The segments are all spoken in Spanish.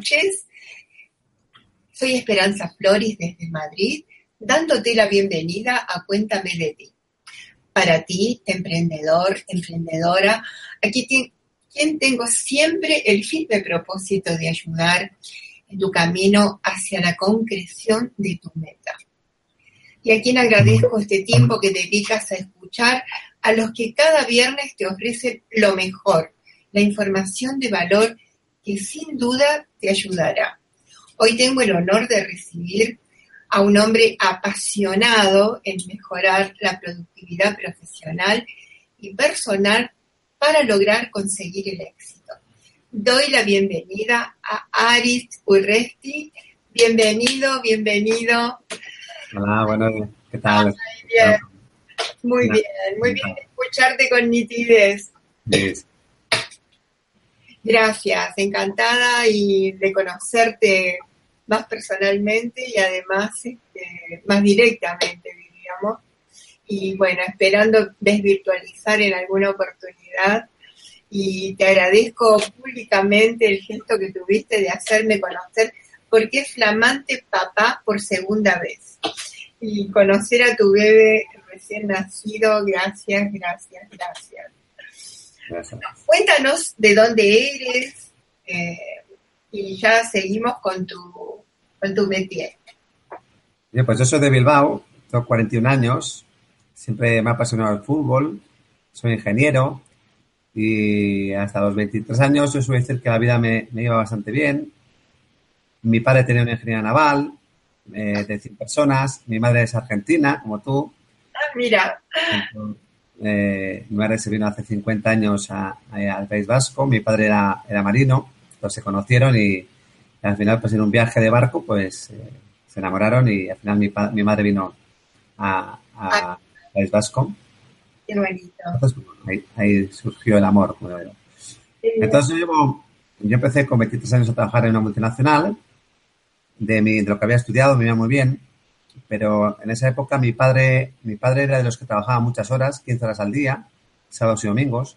noches. Soy Esperanza Flores desde Madrid, dándote la bienvenida a Cuéntame de ti. Para ti, emprendedor, emprendedora, aquí quien tengo siempre el firme propósito de ayudar en tu camino hacia la concreción de tu meta. Y a quien agradezco este tiempo que dedicas a escuchar a los que cada viernes te ofrecen lo mejor, la información de valor que sin duda te ayudará. Hoy tengo el honor de recibir a un hombre apasionado en mejorar la productividad profesional y personal para lograr conseguir el éxito. Doy la bienvenida a Aris Urresti. Bienvenido, bienvenido. Hola, bueno, ¿qué tal? Muy bien, muy bien escucharte con nitidez. Gracias, encantada y de conocerte más personalmente y además este, más directamente, diríamos. Y bueno, esperando desvirtualizar en alguna oportunidad. Y te agradezco públicamente el gesto que tuviste de hacerme conocer, porque es flamante papá por segunda vez. Y conocer a tu bebé recién nacido, gracias, gracias, gracias. Cuéntanos de dónde eres eh, y ya seguimos con tu, con tu métier. Bien, pues yo soy de Bilbao, tengo 41 años, siempre me ha apasionado el fútbol, soy ingeniero y hasta los 23 años yo suelo decir que la vida me, me iba bastante bien. Mi padre tenía una ingeniería naval eh, de 100 personas, mi madre es argentina, como tú. Ah, mira. Eh, mi madre se vino hace 50 años al País Vasco, mi padre era, era marino, pues se conocieron y, al final, pues en un viaje de barco, pues eh, se enamoraron y al final mi, mi madre vino a, a, País Vasco. Qué bonito. Entonces, ahí, surgió el amor. Entonces yo, yo empecé con 23 años a trabajar en una multinacional de, mi, de lo que había estudiado, me iba muy bien pero en esa época mi padre, mi padre era de los que trabajaba muchas horas, 15 horas al día, sábados y domingos.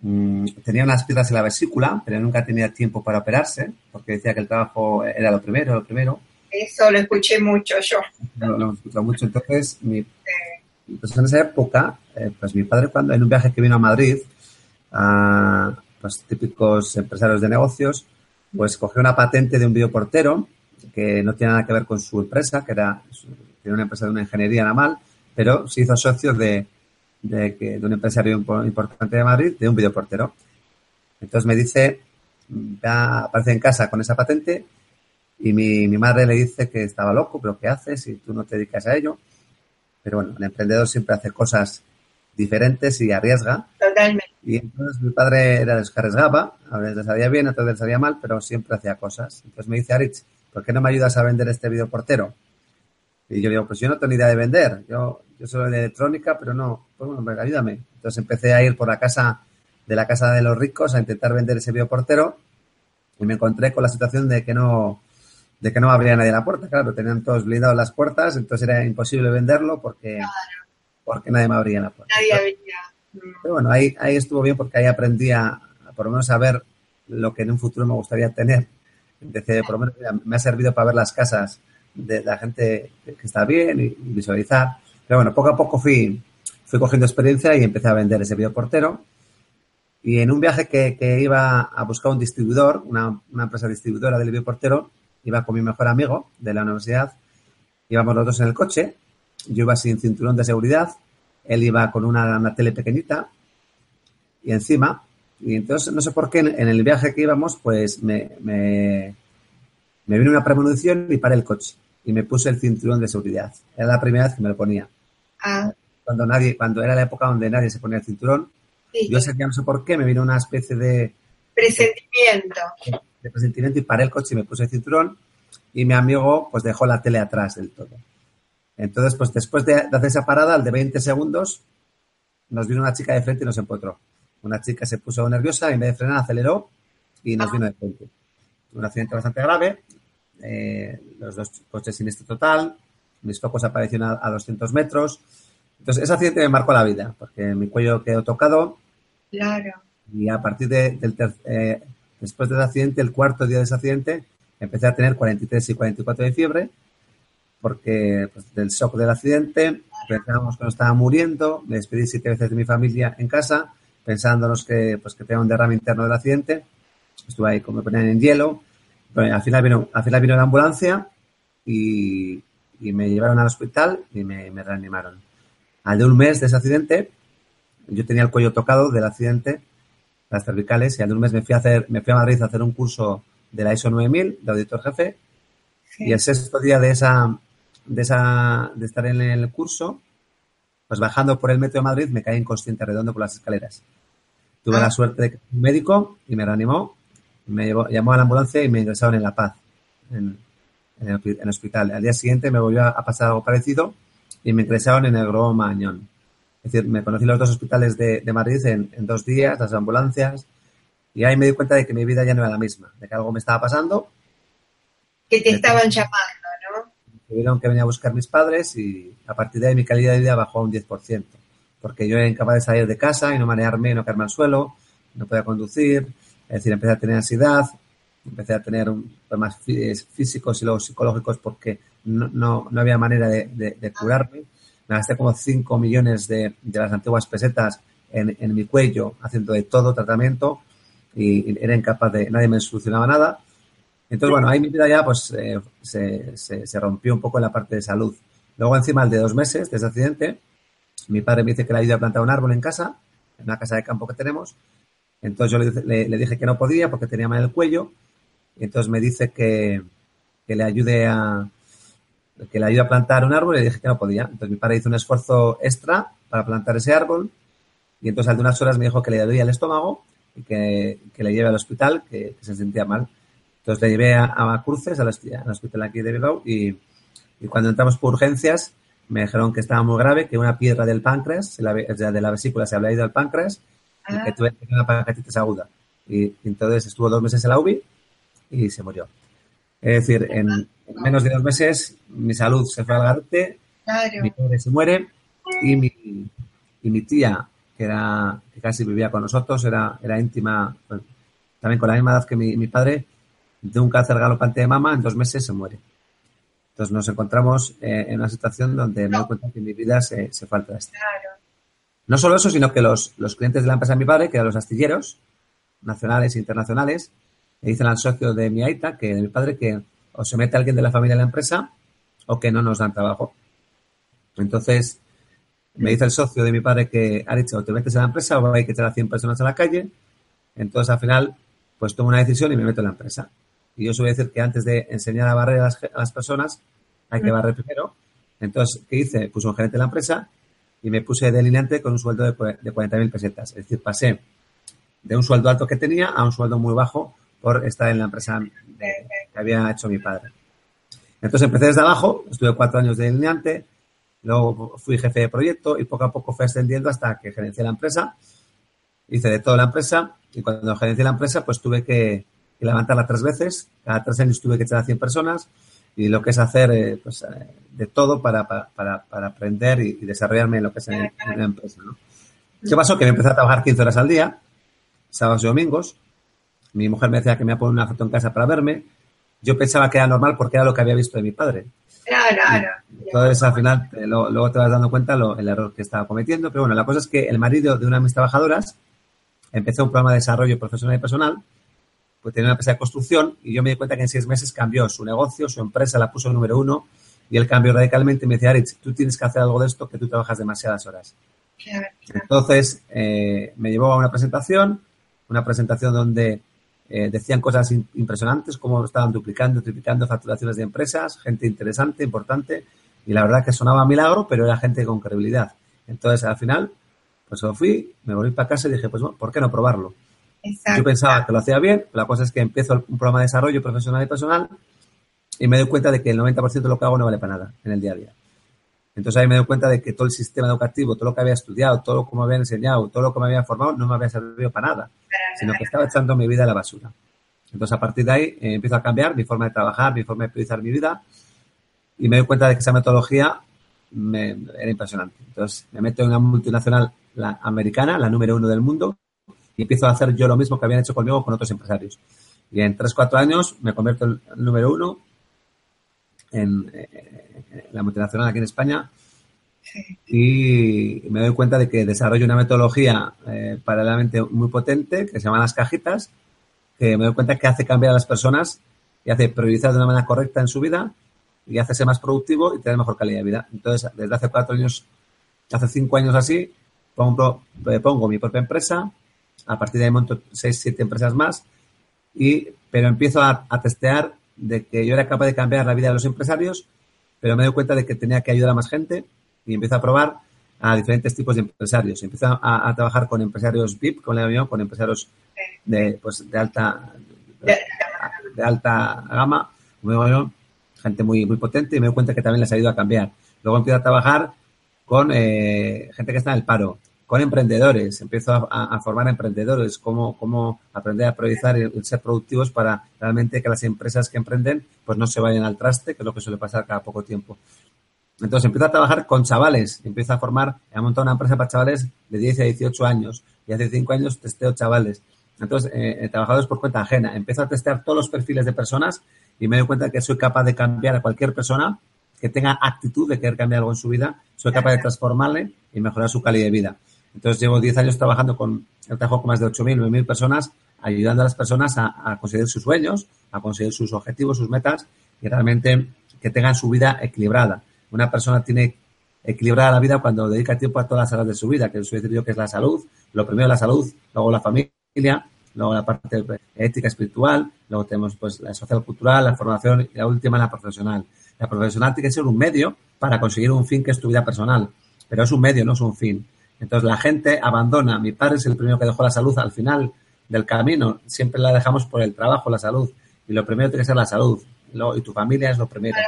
Mm, tenía unas piedras en la vesícula, pero nunca tenía tiempo para operarse, porque decía que el trabajo era lo primero, lo primero. Eso lo escuché mucho yo. Lo, lo escuché mucho. Entonces, mi, pues en esa época, eh, pues mi padre cuando en un viaje que vino a Madrid, a pues típicos empresarios de negocios, pues cogió una patente de un videoportero que no tiene nada que ver con su empresa, que era, una empresa de una ingeniería naval, pero se hizo socio de, de, un empresario importante de Madrid, de un videoportero. Entonces me dice, aparece en casa con esa patente y mi, mi madre le dice que estaba loco, pero ¿qué haces si tú no te dedicas a ello? Pero bueno, el emprendedor siempre hace cosas diferentes y arriesga. Totalmente. Y entonces mi padre era de los que arriesgaba, a veces le salía bien, a veces le salía mal, pero siempre hacía cosas. Entonces me dice, Aritz, ¿por qué no me ayudas a vender este videoportero? Y yo digo, pues yo no tengo ni idea de vender, yo, yo soy de electrónica, pero no, pues bueno, ayúdame. Entonces empecé a ir por la casa de la casa de los ricos a intentar vender ese videoportero y me encontré con la situación de que no, de que no abría nadie la puerta, claro, tenían todos blindados las puertas, entonces era imposible venderlo porque, porque nadie me abría la puerta. Nadie abría. Pero bueno, ahí, ahí estuvo bien porque ahí aprendí a, por lo menos a ver lo que en un futuro me gustaría tener por lo menos me ha servido para ver las casas de la gente que está bien y, visualizar. Pero bueno, poco a poco fui, fui cogiendo experiencia y empecé a vender ese videoportero. Y en un viaje que, que iba a buscar un distribuidor, una, una, empresa distribuidora del videoportero, iba con mi mejor amigo de la universidad, íbamos los dos en el coche, yo iba sin cinturón de seguridad, él iba con una, una tele pequeñita y encima y entonces, no sé por qué, en el viaje que íbamos, pues me, me, me vino una premonición y paré el coche. Y me puse el cinturón de seguridad. Era la primera vez que me lo ponía. Ah. Cuando nadie, cuando era la época donde nadie se ponía el cinturón, yo sé que no sé por qué, me vino una especie de presentimiento. De, presentimiento y paré el coche y me puse el cinturón y mi amigo pues dejó la tele atrás del todo. Entonces, pues después de, de hacer esa parada, al de 20 segundos, nos vino una chica de frente y nos empotró. Una chica se puso nerviosa y en vez de frenar aceleró y nos vino de frente. Un accidente bastante grave, eh, los dos coches sin este total, mis focos aparecieron a, 200 metros. Entonces, ese accidente me marcó la vida, porque mi cuello quedó tocado. Claro. Y a partir del eh, después del accidente, el cuarto día de ese accidente, empecé a tener 43 y 44 de fiebre, porque pues, del shock del accidente, pensábamos que nos estaba muriendo, me despedí siete veces de mi familia en casa, pensándonos que, pues, que tenía un derrame interno del accidente. Estuve ahí como me ponían en hielo. Pero al final vino, al final vino la ambulancia y, y me llevaron al hospital y me, me, reanimaron. Al de un mes de ese accidente, yo tenía el cuello tocado del accidente, las cervicales, y al de un mes me fui a hacer, me fui a Madrid a hacer un curso de la ISO 9000 de auditor jefe. Sí. Y el sexto día de esa, de esa, de estar en el curso, pues bajando por el metro de Madrid me caí inconsciente redondo por las escaleras. Tuve ah. la suerte de que un médico y me reanimó, me llevó, llamó a la ambulancia y me ingresaron en La Paz, en, en, el, en el, hospital. Al día siguiente me volvió a, pasar algo parecido y me ingresaron en el Grobo Mañón. Es decir, me conocí los dos hospitales de, de Madrid en, en, dos días, las ambulancias, y ahí me di cuenta de que mi vida ya no era la misma, de que algo me estaba pasando. Que te estaban llamando. Tuvieron que venir a buscar mis padres y a partir de ahí mi calidad de vida bajó a un 10%, porque yo era incapaz de salir de casa y no manearme, no caerme al suelo, no podía conducir, es decir, empecé a tener ansiedad, empecé a tener problemas físicos y luego psicológicos porque no, no, no había manera de, de, de, curarme. Me gasté como 5 millones de, de, las antiguas pesetas en, en, mi cuello haciendo de todo tratamiento y era incapaz de, nadie me solucionaba nada. Entonces, bueno, ahí mi vida ya pues eh, se, se, rompió un poco en la parte de salud. Luego, encima, el de dos meses de ese accidente, mi padre me dice que le ayude a plantar un árbol en casa, en una casa de campo que tenemos. Entonces yo le, dije que no podía porque tenía mal el cuello entonces me dice que, que le ayude a que le ayude a plantar un árbol y le dije que no podía. Entonces mi padre hizo un esfuerzo extra para plantar ese árbol y entonces al de unas horas me dijo que le dolía el estómago y que, que le lleve al hospital, que, se sentía mal. Entonces le llevé a, a Cruces, al, al, hospital aquí de Bilbao y, y, cuando entramos por urgencias me dijeron que estaba muy grave, que una piedra del páncreas, de la, de la vesícula se había ido al páncreas ah. y que tuve una pancreatitis aguda. Y, y entonces estuvo dos meses en la UBI y se murió. Es decir, en, en, menos de dos meses mi salud se fue al garete, claro. mi padre se muere y mi, y mi tía, que, era, que casi vivía con nosotros, era, era íntima, también con la misma edad que mi, mi, padre, de un cáncer galopante de mama, en dos meses se muere. Entonces nos encontramos eh, en una situación donde no. me doy cuenta que mi vida se, se falta esto. Claro. No solo eso, sino que los, los clientes de la empresa de mi padre, que eran los astilleros, nacionales e internacionales, le dicen al socio de mi aita, que de mi padre, que o se mete alguien de la familia en la empresa o que no nos dan trabajo. Entonces, me dice el socio de mi padre que ha dicho, o te metes en la empresa o hay que echar a 100 personas a la calle. Entonces, al final, pues tomo una decisión y me meto en la empresa. Y yo suelo decir que antes de enseñar a barrer a las, a las personas, hay que barrer primero. Entonces, ¿qué hice? Puse un gerente en la empresa y me puse delineante con un sueldo de, de 40.000 pesetas. Es decir, pasé de un sueldo alto que tenía a un sueldo muy bajo por estar en la empresa de, que había hecho mi padre. Entonces empecé desde abajo, estuve cuatro años de delineante, luego fui jefe de proyecto y poco a poco fui ascendiendo hasta que gerencié la empresa. Hice de toda la empresa y cuando gerencié la empresa pues tuve que, levantarla tres veces. Cada tres años tuve que echar a 100 personas y lo que es hacer eh, pues, eh, de todo para, para, para, aprender y, y, desarrollarme en lo que es en, en la empresa. ¿no? ¿Qué pasó? Que me empecé a trabajar 15 horas al día, sábados y domingos, mi mujer me decía que me iba a poner una foto en casa para verme. Yo pensaba que era normal porque era lo que había visto de mi padre. Claro, claro. Entonces, al final, lo, luego te vas dando cuenta lo, el error que estaba cometiendo. Pero bueno, la cosa es que el marido de una de mis trabajadoras empezó un programa de desarrollo profesional y personal, pues tenía una empresa de construcción y yo me di cuenta que en seis meses cambió su negocio, su empresa la puso número uno y él cambió radicalmente y me decía, Aritz, tú tienes que hacer algo de esto que tú trabajas demasiadas horas. Claro, claro. Entonces, eh, me llevó a una presentación, una presentación donde eh, decían cosas impresionantes, como estaban duplicando, triplicando facturaciones de empresas, gente interesante, importante, y la verdad que sonaba milagro, pero era gente con credibilidad. Entonces, al final, pues me fui, me volví para casa y dije, pues bueno, ¿por qué no probarlo? Exacto. Yo pensaba que lo hacía bien, la cosa es que empiezo un programa de desarrollo profesional y personal y me doy cuenta de que el 90% de lo que hago no vale para nada en el día a día. Entonces ahí me doy cuenta de que todo el sistema educativo, todo lo que había estudiado, todo lo que me había enseñado, todo lo que me había formado, no me había servido para nada, sino que estaba echando mi vida a la basura. Entonces a partir de ahí eh, empiezo a cambiar mi forma de trabajar, mi forma de priorizar mi vida y me doy cuenta de que esa metodología me, era impresionante. Entonces me meto en una multinacional la americana, la número uno del mundo, y empiezo a hacer yo lo mismo que habían hecho conmigo con otros empresarios. Y en 3-4 años me convierto en el número uno en, la multinacional aquí en España y me doy cuenta de que desarrollo una metodología eh, paralelamente muy potente que se llama las cajitas, que me doy cuenta que hace cambiar a las personas y hace priorizar de una manera correcta en su vida y hace ser más productivo y tener mejor calidad de vida. Entonces, desde hace cuatro años, hace cinco años así, pongo, eh, pongo mi propia empresa, a partir de ahí monto seis, siete empresas más, y, pero empiezo a, testear de que yo era capaz de cambiar la vida de los empresarios, pero me doy cuenta de que tenía que ayudar a más gente y empiezo a probar a diferentes tipos de empresarios. Empiezo a, trabajar con empresarios VIP, con la con empresarios de, pues, de alta de, alta gama, gente muy, muy potente y me doy cuenta que también les ayuda a cambiar. Luego empiezo a trabajar con eh, gente que está en el paro, con emprendedores, empiezo a, formar emprendedores, cómo, cómo aprender a priorizar y ser productivos para realmente que las empresas que emprenden pues no se vayan al traste, que es lo que suele pasar cada poco tiempo. Entonces empiezo a trabajar con chavales, empiezo a formar, he montado una empresa para chavales de 10 a 18 años y hace 5 años testeo chavales. Entonces, eh, trabajadores por cuenta ajena. Empiezo a testear todos los perfiles de personas y me doy cuenta que soy capaz de cambiar a cualquier persona que tenga actitud de querer cambiar algo en su vida, soy capaz de transformarle y mejorar su calidad de vida. Entonces llevo 10 años trabajando con, el trabajo con más de 8.000, 9.000 personas, ayudando a las personas a, conseguir sus sueños, a conseguir sus objetivos, sus metas y realmente que tengan su vida equilibrada. Una persona tiene equilibrada la vida cuando dedica tiempo a todas las áreas de su vida, que suele decir yo que es la salud, lo primero la salud, luego la familia, luego la parte ética espiritual, luego tenemos pues la social cultural, la formación y la última la profesional. La profesional tiene que ser un medio para conseguir un fin que es tu vida personal, pero es un medio, no es un fin. Entonces la gente abandona. Mi padre es el primero que dejó la salud al final del camino. Siempre la dejamos por el trabajo, la salud. Y lo primero tiene que ser la salud. y tu familia es lo primero.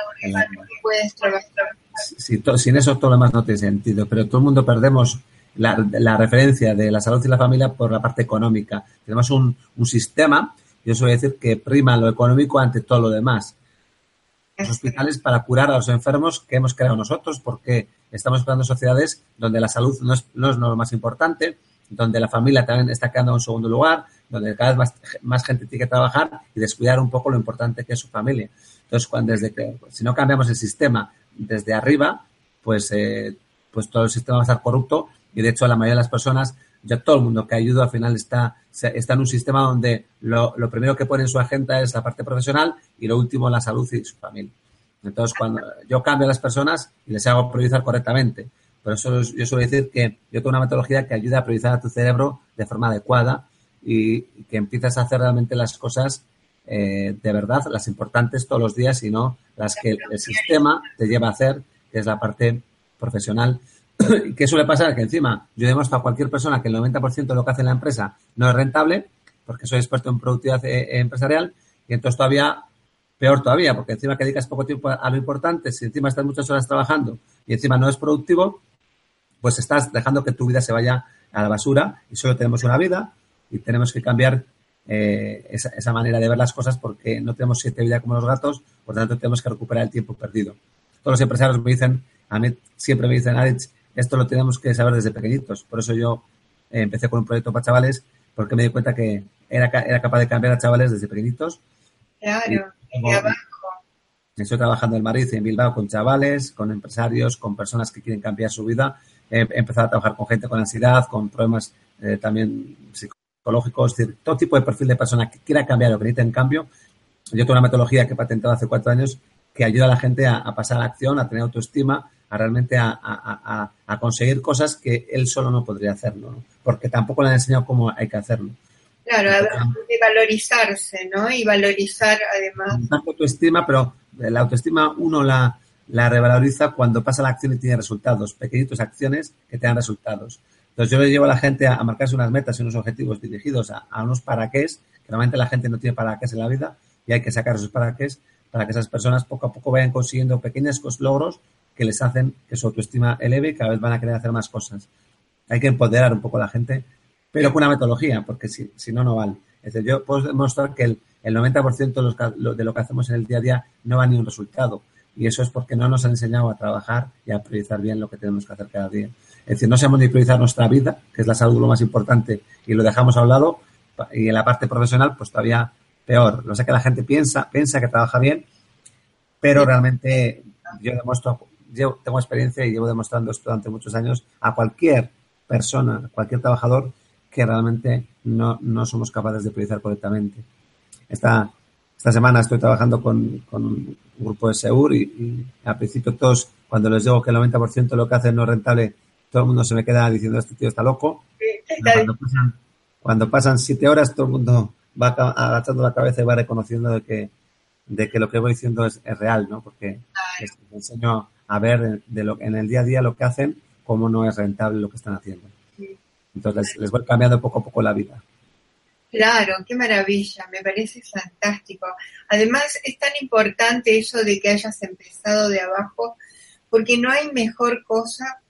sin eso todo lo demás no tiene sentido. Pero todo el mundo perdemos la, referencia de la salud y la familia por la parte económica. Tenemos un, un sistema, yo suelo decir que prima lo económico ante todo lo demás. Los hospitales para curar a los enfermos que hemos creado nosotros, porque estamos creando sociedades donde la salud no es, no es lo más importante, donde la familia también está quedando en segundo lugar, donde cada vez más, más, gente tiene que trabajar y descuidar un poco lo importante que es su familia. Entonces, cuando, desde que, si no cambiamos el sistema desde arriba, pues, eh, pues todo el sistema va a estar corrupto y de hecho la mayoría de las personas, ya todo el mundo que ayuda al final está, está en un sistema donde lo, lo primero que pone en su agenda es la parte profesional y lo último la salud y su familia. Entonces, cuando yo cambio a las personas y les hago priorizar correctamente, por eso yo suelo decir que yo tengo una metodología que ayuda a priorizar a tu cerebro de forma adecuada y, que empiezas a hacer realmente las cosas eh, de verdad, las importantes todos los días y no las que el sistema te lleva a hacer, que es la parte profesional ¿Qué suele pasar? Que encima yo demuestro a cualquier persona que el 90% de lo que hace la empresa no es rentable, porque soy experto en productividad eh, empresarial, y entonces todavía, peor todavía, porque encima que dedicas poco tiempo a lo importante, si encima estás muchas horas trabajando y encima no es productivo, pues estás dejando que tu vida se vaya a la basura y solo tenemos una vida y tenemos que cambiar eh, esa, esa, manera de ver las cosas porque no tenemos siete vidas como los gatos, por lo tanto tenemos que recuperar el tiempo perdido. Todos los empresarios me dicen, a mí siempre me dicen, Alex, esto lo tenemos que saber desde pequeñitos. Por eso yo eh, empecé con un proyecto para chavales, porque me di cuenta que era, era capaz de cambiar a chavales desde pequeñitos. Claro, y, abajo. Estoy trabajando en Madrid y en Bilbao con chavales, con empresarios, con personas que quieren cambiar su vida. He empezado a trabajar con gente con ansiedad, con problemas eh, también psicológicos, es decir, todo tipo de perfil de persona que quiera cambiar o que necesite en cambio. Yo tengo una metodología que he patentado hace cuatro años que ayuda a la gente a, a pasar a la acción, a tener autoestima, a realmente a, conseguir cosas que él solo no podría hacer, ¿no? Porque tampoco le han enseñado cómo hay que hacerlo. Claro, de valorizarse, ¿no? Y valorizar además. La autoestima, pero la autoestima uno la, la revaloriza cuando pasa la acción y tiene resultados, pequeñitos acciones que te dan resultados. Entonces yo le llevo a la gente a, marcarse unas metas y unos objetivos dirigidos a, unos para qué que normalmente la gente no tiene para qué en la vida y hay que sacar esos para qué para que esas personas poco a poco vayan consiguiendo pequeños logros que les hacen que su autoestima eleve y cada vez van a querer hacer más cosas. Hay que empoderar un poco a la gente, pero con una metodología, porque si, si no, no vale. Es decir, yo puedo demostrar que el, el 90% de, de, lo que hacemos en el día a día no va ni un resultado, Y eso es porque no nos han enseñado a trabajar y a priorizar bien lo que tenemos que hacer cada día. Es decir, no sabemos ni priorizar nuestra vida, que es la salud lo más importante, y lo dejamos a un lado, y en la parte profesional, pues todavía peor. Lo sé que la gente piensa, piensa que trabaja bien, pero realmente yo demuestro, yo tengo experiencia y llevo demostrando esto durante muchos años a cualquier persona, a cualquier trabajador, que realmente no, no somos capaces de priorizar correctamente. Esta, esta semana estoy trabajando con, con un grupo de Seur y, y, al principio todos, cuando les digo que el 90% de lo que hacen no es rentable, todo el mundo se me queda diciendo este tío está loco. Cuando pasan, cuando pasan siete horas, todo el mundo va agachando la cabeza y va reconociendo de que, de que lo que voy diciendo es, es real, ¿no? Porque les, les, enseño a ver de lo, en el día a día lo que hacen, cómo no es rentable lo que están haciendo. Entonces les, voy cambiando poco a poco la vida. Claro, qué maravilla, me parece fantástico. Además, es tan importante eso de que hayas empezado de abajo, porque no hay mejor cosa,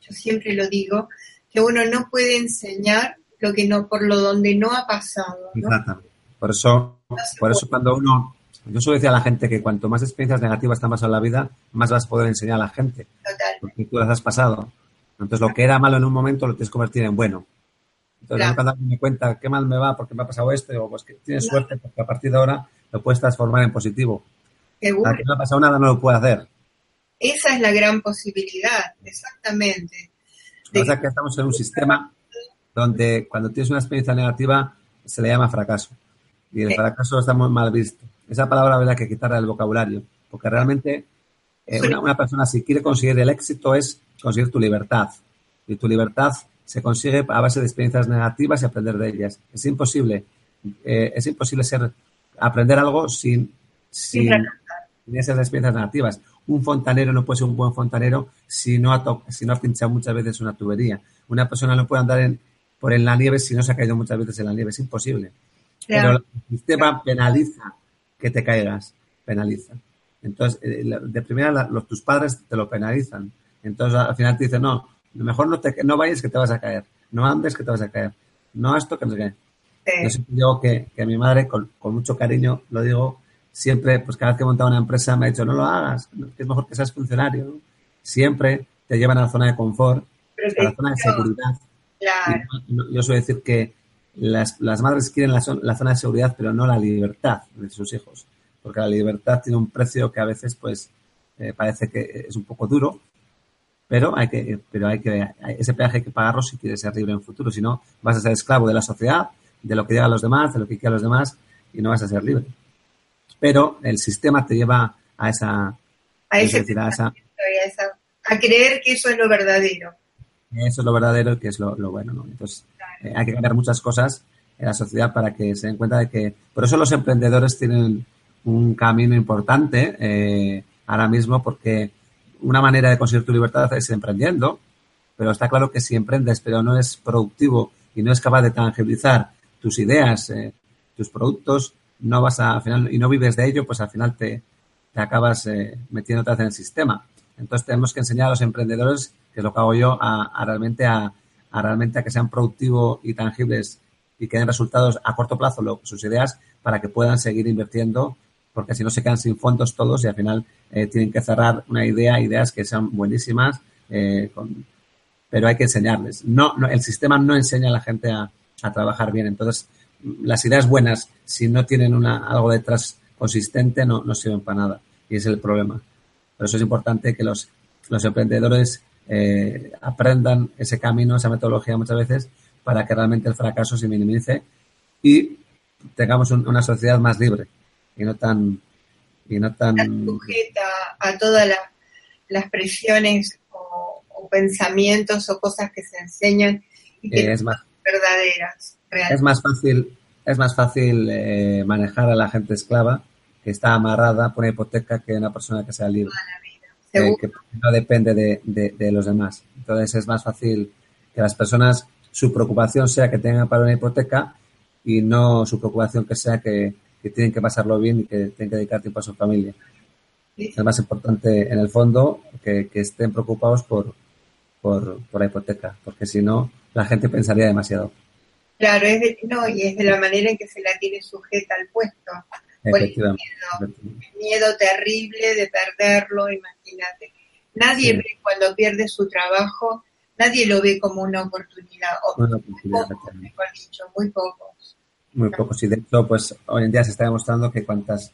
yo siempre lo digo, que uno no puede enseñar lo que no, por lo donde no ha pasado. ¿no? Exactamente. Por eso, no por eso cuando uno, yo suelo decir a la gente que cuanto más experiencias negativas te han pasado en la vida, más vas a poder enseñar a la gente. Total. Porque tú las has pasado. Entonces, lo que era malo en un momento lo tienes que convertir en bueno. Entonces, claro. cuando me cuenta qué mal me va porque me ha pasado esto, o pues que tienes claro. suerte porque a partir de ahora lo puedes transformar en positivo. Seguro. Que no ha pasado nada no lo puede hacer. Esa es la gran posibilidad, exactamente. De... O sea que estamos en un sistema donde cuando tienes una experiencia negativa se le llama fracaso. Y el sí. fracaso está muy mal visto. Esa palabra habría que quitarla del vocabulario, porque realmente eh, una, una, persona si quiere conseguir el éxito es conseguir tu libertad. Y tu libertad se consigue a base de experiencias negativas y aprender de ellas. Es imposible, eh, es imposible ser aprender algo sin, sin, sin, esas experiencias negativas. Un fontanero no puede ser un buen fontanero si no ha, si no ha pinchado muchas veces una tubería. Una persona no puede andar en, por en la nieve si no se ha caído muchas veces en la nieve. Es imposible. Pero el sistema penaliza que te caigas, penaliza. Entonces, eh, de primera, los, tus padres te lo penalizan. Entonces, al final te dicen, no, mejor no, te, no vayas que te vas a caer. No andes que te vas a caer. No esto que no sé qué. Sí. Yo siempre digo que, que mi madre, con, con, mucho cariño, lo digo, siempre, pues cada vez que he montado una empresa me ha dicho, no lo hagas, que es mejor que seas funcionario. ¿no? Siempre te llevan a la zona de confort, a la zona de seguridad. Claro. Y yo suelo decir que las, las madres quieren la, la, zona de seguridad, pero no la libertad de sus hijos. Porque la libertad tiene un precio que a veces, pues, eh, parece que es un poco duro, pero hay que, pero hay que, ese peaje hay que pagarlo si quieres ser libre en el futuro, si no vas a ser esclavo de la sociedad, de lo que digan los demás, de lo que quieran los demás y no vas a ser libre. Pero el sistema te lleva a esa, a, ese decir, a, esa, a, esa, a creer que eso es lo verdadero. Eso es lo verdadero y que es lo, lo bueno, ¿no? Entonces. Eh, hay que cambiar muchas cosas en la sociedad para que se den cuenta de que, por eso los emprendedores tienen un camino importante eh, ahora mismo porque una manera de conseguir tu libertad es emprendiendo, pero está claro que si emprendes pero no es productivo y no es capaz de tangibilizar tus ideas, eh, tus productos, no vas a, al final, y no vives de ello, pues al final te, te acabas eh, metiendo vez en el sistema. Entonces tenemos que enseñar a los emprendedores, que es lo que hago yo, a, a realmente a, a, realmente a que sean productivos y tangibles y que den resultados a corto plazo lo, sus ideas para que puedan seguir invirtiendo porque si no se quedan sin fondos todos y al final eh, tienen que cerrar una idea, ideas que sean buenísimas, eh, con, pero hay que enseñarles. No, no, el sistema no enseña a la gente a, a, trabajar bien. Entonces, las ideas buenas, si no tienen una, algo detrás consistente, no, no sirven para nada. Y es el problema. Por eso es importante que los, los emprendedores eh, aprendan ese camino, esa metodología muchas veces, para que realmente el fracaso se minimice y tengamos un, una sociedad más libre y no tan y no tan sujeta a todas la, las presiones o, o, pensamientos o cosas que se enseñan y que eh, es más, verdaderas realmente. es más fácil es más fácil eh, manejar a la gente esclava que está amarrada por una hipoteca que una persona que sea libre eh, que no depende de, de, de, los demás entonces es más fácil que las personas su preocupación sea que tengan para una hipoteca y no su preocupación que sea que que tienen que pasarlo bien y que tienen que dedicar tiempo a su familia. Sí. Es más importante, en el fondo, que, que estén preocupados por, por, por, la hipoteca, porque si no, la gente pensaría demasiado. Claro, es de, no, y es de la manera en que se la tiene sujeta al puesto. El miedo, miedo terrible de perderlo, imagínate. Nadie ve cuando pierde su trabajo, nadie lo ve como una oportunidad. O una oportunidad mejor dicho, muy pocos. Muy pocos. Y de hecho, pues hoy en día se está demostrando que cuantas,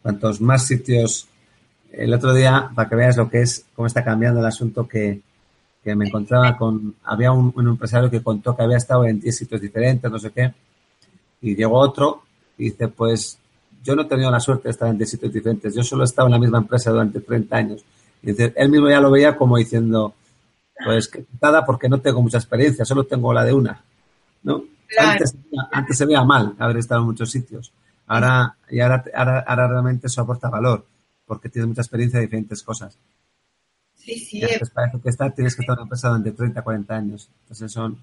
cuantos más sitios. El otro día, para que veas lo que es, cómo está cambiando el asunto, que, que me encontraba con. Había un, un, empresario que contó que había estado en 10 sitios diferentes, no sé qué. Y llegó otro y dice: Pues yo no he tenido la suerte de estar en 10 sitios diferentes. Yo solo he estado en la misma empresa durante 30 años. Y dice, él mismo ya lo veía como diciendo: Pues que nada, porque no tengo mucha experiencia, solo tengo la de una. ¿No? Antes, antes, se veía mal haber estado en muchos sitios. Ahora, y ahora, ahora, realmente eso aporta valor, porque tienes mucha experiencia de diferentes cosas. Sí, sí. Y antes parece que estar, tienes que estar en una empresa durante 30, 40 años. Entonces son,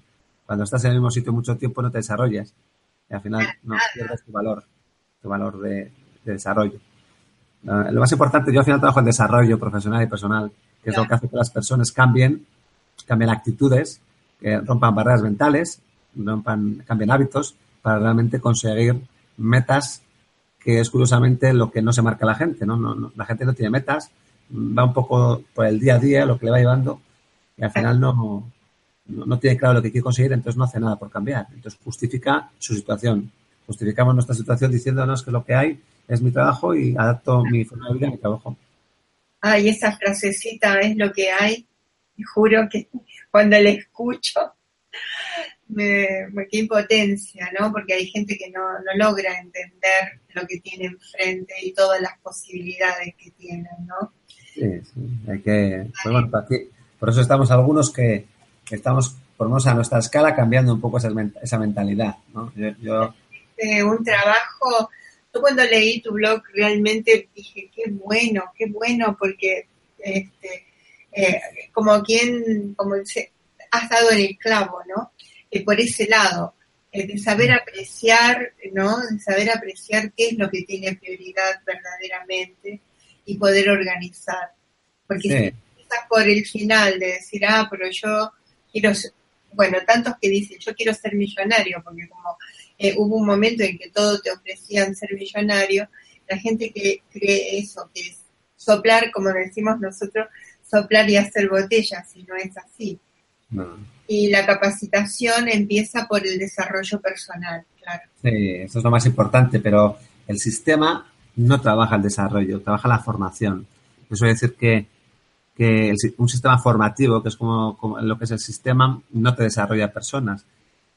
cuando estás en el mismo sitio mucho tiempo no te desarrollas. Y al final no pierdes tu valor, tu valor de, desarrollo. Lo más importante, yo al final trabajo en desarrollo profesional y personal, que es lo que hace que las personas cambien, cambien actitudes, que rompan barreras mentales, rompan, cambien hábitos para realmente conseguir metas que es curiosamente lo que no se marca la gente, ¿no? No, La gente no tiene metas, va un poco por el día a día, lo que le va llevando, y al final no, no, tiene claro lo que quiere conseguir, entonces no hace nada por cambiar. Entonces justifica su situación. Justificamos nuestra situación diciéndonos que lo que hay es mi trabajo y adapto mi forma de vida a mi trabajo. Ay, esa frasecita es lo que hay. Juro que cuando la escucho me, me qué impotencia, ¿no? Porque hay gente que no, no logra entender lo que tiene enfrente y todas las posibilidades que tienen, ¿no? Sí, sí, hay que... Pues bueno, por eso estamos algunos que, estamos, por lo menos a nuestra escala, cambiando un poco esa, esa mentalidad, ¿no? Yo, un trabajo, yo cuando leí tu blog realmente dije, qué bueno, qué bueno, porque este, eh, como quien, como dice, has dado en el clavo, ¿no? por ese lado, de saber apreciar, ¿no? De saber apreciar qué es lo que tiene prioridad verdaderamente y poder organizar. Porque si estás por el final de decir, ah, pero yo quiero, bueno, tantos que dicen, yo quiero ser millonario, porque como eh, hubo un momento en que todo te ofrecían ser millonario, la gente que cree eso, que es soplar, como decimos nosotros, soplar y hacer botellas, y no es así. Y la capacitación empieza por el desarrollo personal, claro. Sí, eso es lo más importante, pero el sistema no trabaja el desarrollo, trabaja la formación. Eso quiere decir que, que un sistema formativo, que es como, lo que es el sistema, no te desarrolla personas.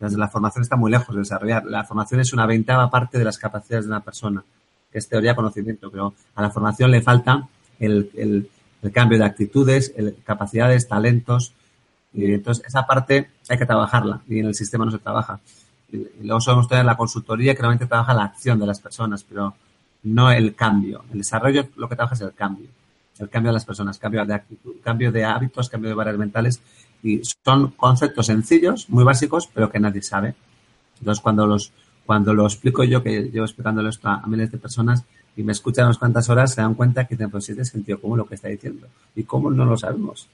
Entonces, la formación está muy lejos de desarrollar. La formación es una veintava parte de las capacidades de una persona, que es teoría conocimiento, pero a la formación le falta el, el, el cambio de actitudes, el, capacidades, talentos, y entonces esa parte hay que trabajarla y en el sistema no se trabaja. Y, luego solemos tener la consultoría que realmente trabaja la acción de las personas, pero no el cambio. El desarrollo lo que trabaja es el cambio. El cambio de las personas, cambio de actitud, cambio de hábitos, cambio de barreras mentales. Y son conceptos sencillos, muy básicos, pero que nadie sabe. Entonces, cuando los, cuando lo explico yo, que llevo explicándolo esto a, miles de personas, y me escuchan unas cuantas horas, se dan cuenta que dicen, pues sí, es sentido común lo que está diciendo. ¿Y cómo no lo sabemos?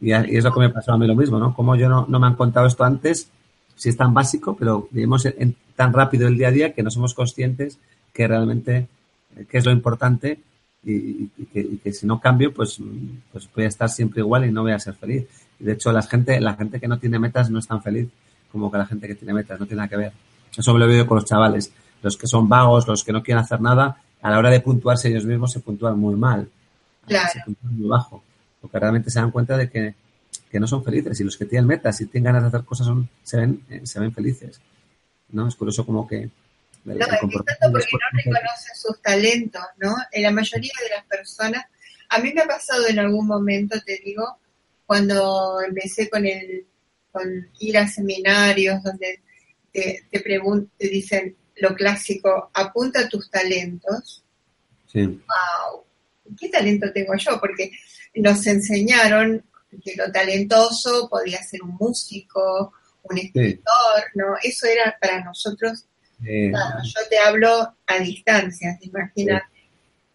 Y, es lo que me pasó a mí lo mismo, ¿no? Como yo no, me han contado esto antes, si es tan básico, pero vivimos en, tan rápido el día a día que no somos conscientes que realmente eh, qué es lo importante y, que, si no cambio, pues, pues voy a estar siempre igual y no voy a ser feliz. De hecho, la gente, la gente que no tiene metas no es tan feliz como que la gente que tiene metas, no tiene nada que ver. Eso me lo veo con los chavales. Los que son vagos, los que no quieren hacer nada, a la hora de puntuarse ellos mismos se puntúan muy mal. Se puntúan muy bajo porque realmente se dan cuenta de que, no son felices y los que tienen metas y tienen ganas de hacer cosas son, se, ven, eh, se ven felices. ¿no? Es curioso como que... no, es porque no reconocen sus talentos, ¿no? En la mayoría de las personas, a mí me ha pasado en algún momento, te digo, cuando empecé con el con ir a seminarios donde te, te, te dicen lo clásico, apunta tus talentos. Sí. Wow, ¿qué talento tengo yo? Porque nos enseñaron que lo talentoso podía ser un músico, un escritor, ¿no? Eso era para nosotros, yo te hablo a distancia, imagínate.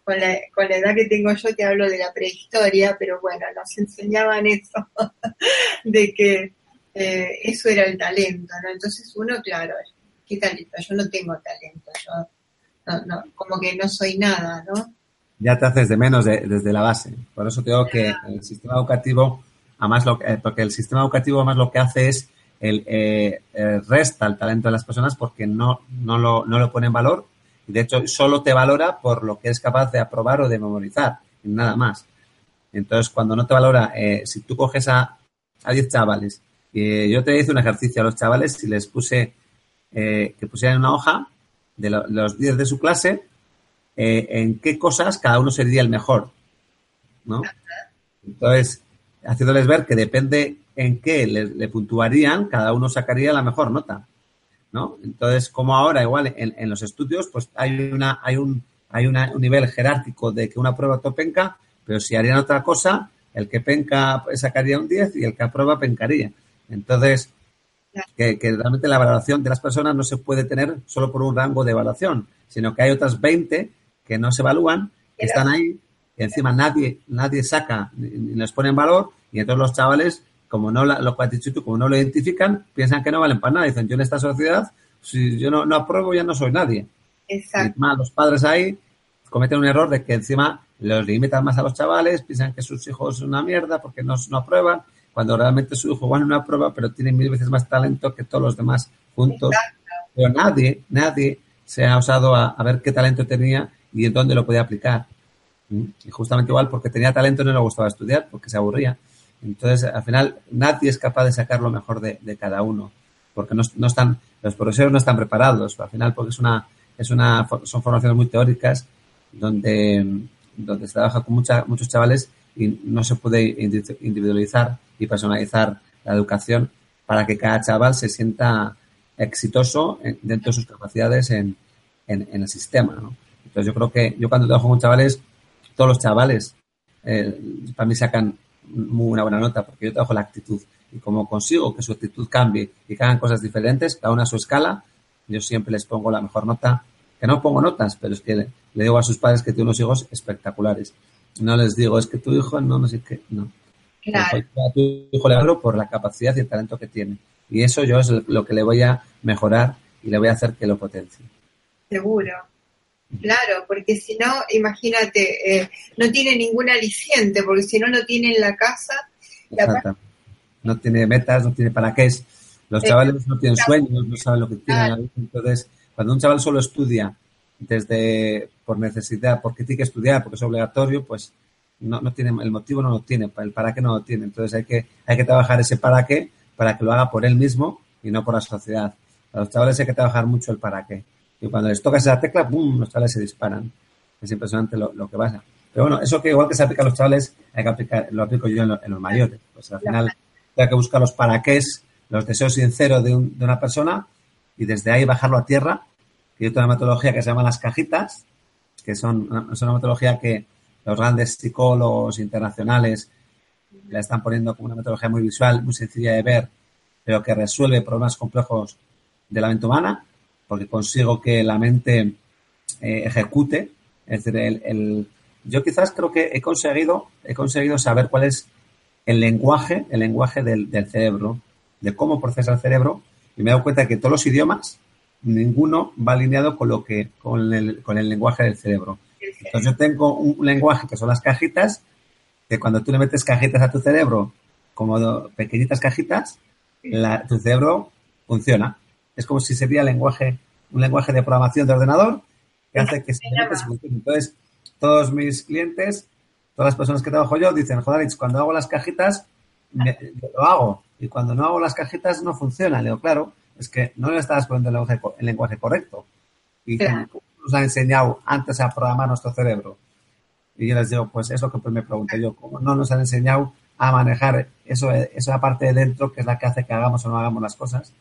Con la, con la edad que tengo yo te hablo de la prehistoria, pero bueno, nos enseñaban eso, de que eh, eso era el talento, ¿no? Entonces uno, claro, ¿qué talento? Yo no tengo talento, yo como que no soy nada, ¿no? Ya te haces de menos desde la base. Por eso te digo que el sistema educativo, además lo eh, porque el sistema educativo además lo que hace es el, eh, eh, resta el talento de las personas porque no, no, lo, no lo pone en valor de hecho solo te valora por lo que es capaz de aprobar o de memorizar, nada más. Entonces, cuando no te valora, si tú coges a, a 10 chavales y yo te hice un ejercicio a los chavales y les puse que pusieran una hoja de los 10 de su clase en qué cosas cada uno sería el mejor, ¿no? Entonces, haciéndoles ver que depende en qué le, puntuarían, cada uno sacaría la mejor nota, ¿no? Entonces, como ahora igual en, los estudios, pues hay una, hay un, hay un nivel jerárquico de que una prueba penca, pero si harían otra cosa, el que penca sacaría un 10 y el que aprueba pencaría. Entonces, que, que, realmente la valoración de las personas no se puede tener solo por un rango de evaluación, sino que hay otras 20 que no se evalúan, que están ahí, y encima nadie, nadie saca ni les pone en valor, y entonces los chavales como no lo que has dicho tú, como no lo identifican, piensan que no valen para nada. Dicen, yo en esta sociedad, si yo no, no apruebo, ya no soy nadie. Exacto. Y los padres ahí cometen un error de que encima los limitan más a los chavales, piensan que sus hijos son una mierda porque no, no aprueban, cuando realmente su hijo igual no aprueba, pero tiene mil veces más talento que todos los demás juntos. Pero nadie, nadie se ha osado a, a, ver qué talento tenía y en dónde lo podía aplicar. ¿Mm? Y justamente igual porque tenía talento no le gustaba estudiar, porque se aburría. Entonces, al final, nadie es capaz de sacar lo mejor de, cada uno, porque no, están, los profesores no están preparados, al final, porque es una, es una, son formaciones muy teóricas, donde, donde se trabaja con mucha, muchos chavales y no se puede individualizar y personalizar la educación para que cada chaval se sienta exitoso dentro de sus capacidades en, en, el sistema. ¿no? Entonces yo creo que yo cuando trabajo con chavales, todos los chavales eh, para mí sacan muy una buena nota porque yo trabajo la actitud y como consigo que su actitud cambie y que hagan cosas diferentes, cada una a su escala, yo siempre les pongo la mejor nota, que no pongo notas, pero es que le, digo a sus padres que tiene unos hijos espectaculares. No les digo, es que tu hijo no, no sé qué, no. Claro. A tu hijo le hablo por la capacidad y el talento que tiene. Y eso yo es lo que le voy a mejorar y le voy a hacer que lo potencie. Seguro. Claro, porque si no, imagínate, eh, no tiene ningún aliciente, porque si no, no tiene en la casa. No tiene metas, no tiene para qué es. Los chavales no tienen sueños, no saben lo que tienen. Entonces, cuando un chaval solo estudia desde por necesidad, porque tiene que estudiar, porque es obligatorio, pues no, no tiene el motivo no lo tiene, el para qué no lo tiene. Entonces hay que hay que trabajar ese para qué para que lo haga por él mismo y no por la sociedad. Para los chavales hay que trabajar mucho el para qué. Y cuando les tocas esa tecla, ¡pum!, los chavales se disparan. Es impresionante lo, lo, que pasa. Pero bueno, eso que igual que se aplica a los chavales, hay que aplicar, lo aplico yo en, los mayores. Pues al final hay que buscar los para qué, los deseos sinceros de, de, una persona y desde ahí bajarlo a tierra. Y hay otra metodología que se llama las cajitas, que son, son una metodología que los grandes psicólogos internacionales la están poniendo como una metodología muy visual, muy sencilla de ver, pero que resuelve problemas complejos de la mente humana porque consigo que la mente eh, ejecute. Es decir, el, yo quizás creo que he conseguido, he conseguido saber cuál es el lenguaje, el lenguaje del, cerebro, de cómo procesa el cerebro, y me he dado cuenta que todos los idiomas, ninguno va alineado con lo que, con el, con el lenguaje del cerebro. Entonces yo tengo un, lenguaje que son las cajitas, que cuando tú le metes cajitas a tu cerebro, como pequeñitas cajitas, tu cerebro funciona es como si sería lenguaje, un lenguaje de programación de ordenador que hace que se funcione. Entonces, todos mis clientes, todas las personas que trabajo yo, dicen, joder, cuando hago las cajitas, lo hago. Y cuando no hago las cajitas, no funciona. Le digo, claro, es que no le estabas poniendo el lenguaje, el lenguaje correcto. Y ¿cómo nos ha enseñado antes a programar nuestro cerebro? Y yo les digo, pues es lo que me pregunté yo, ¿cómo no nos han enseñado a manejar eso, esa parte de dentro que es la que hace que hagamos o no hagamos las cosas?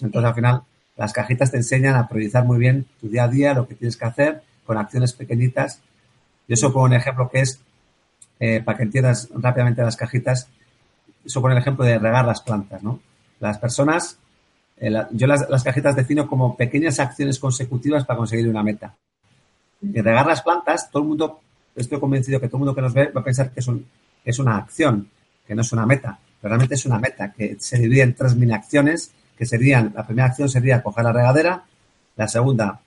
Entonces, al final, las cajitas te enseñan a priorizar muy bien tu día a día, lo que tienes que hacer, con acciones pequeñitas. Yo eso pongo un ejemplo que es, eh, para que entiendas rápidamente las cajitas, eso pone el ejemplo de regar las plantas, ¿no? Las personas, eh, yo las, cajitas defino como pequeñas acciones consecutivas para conseguir una meta. Y regar las plantas, todo el mundo, estoy convencido que todo el mundo que nos ve va a pensar que es, un, es una acción, que no es una meta. Pero realmente es una meta, que se divide en tres mini acciones que serían, la primera acción sería coger la regadera, la segunda,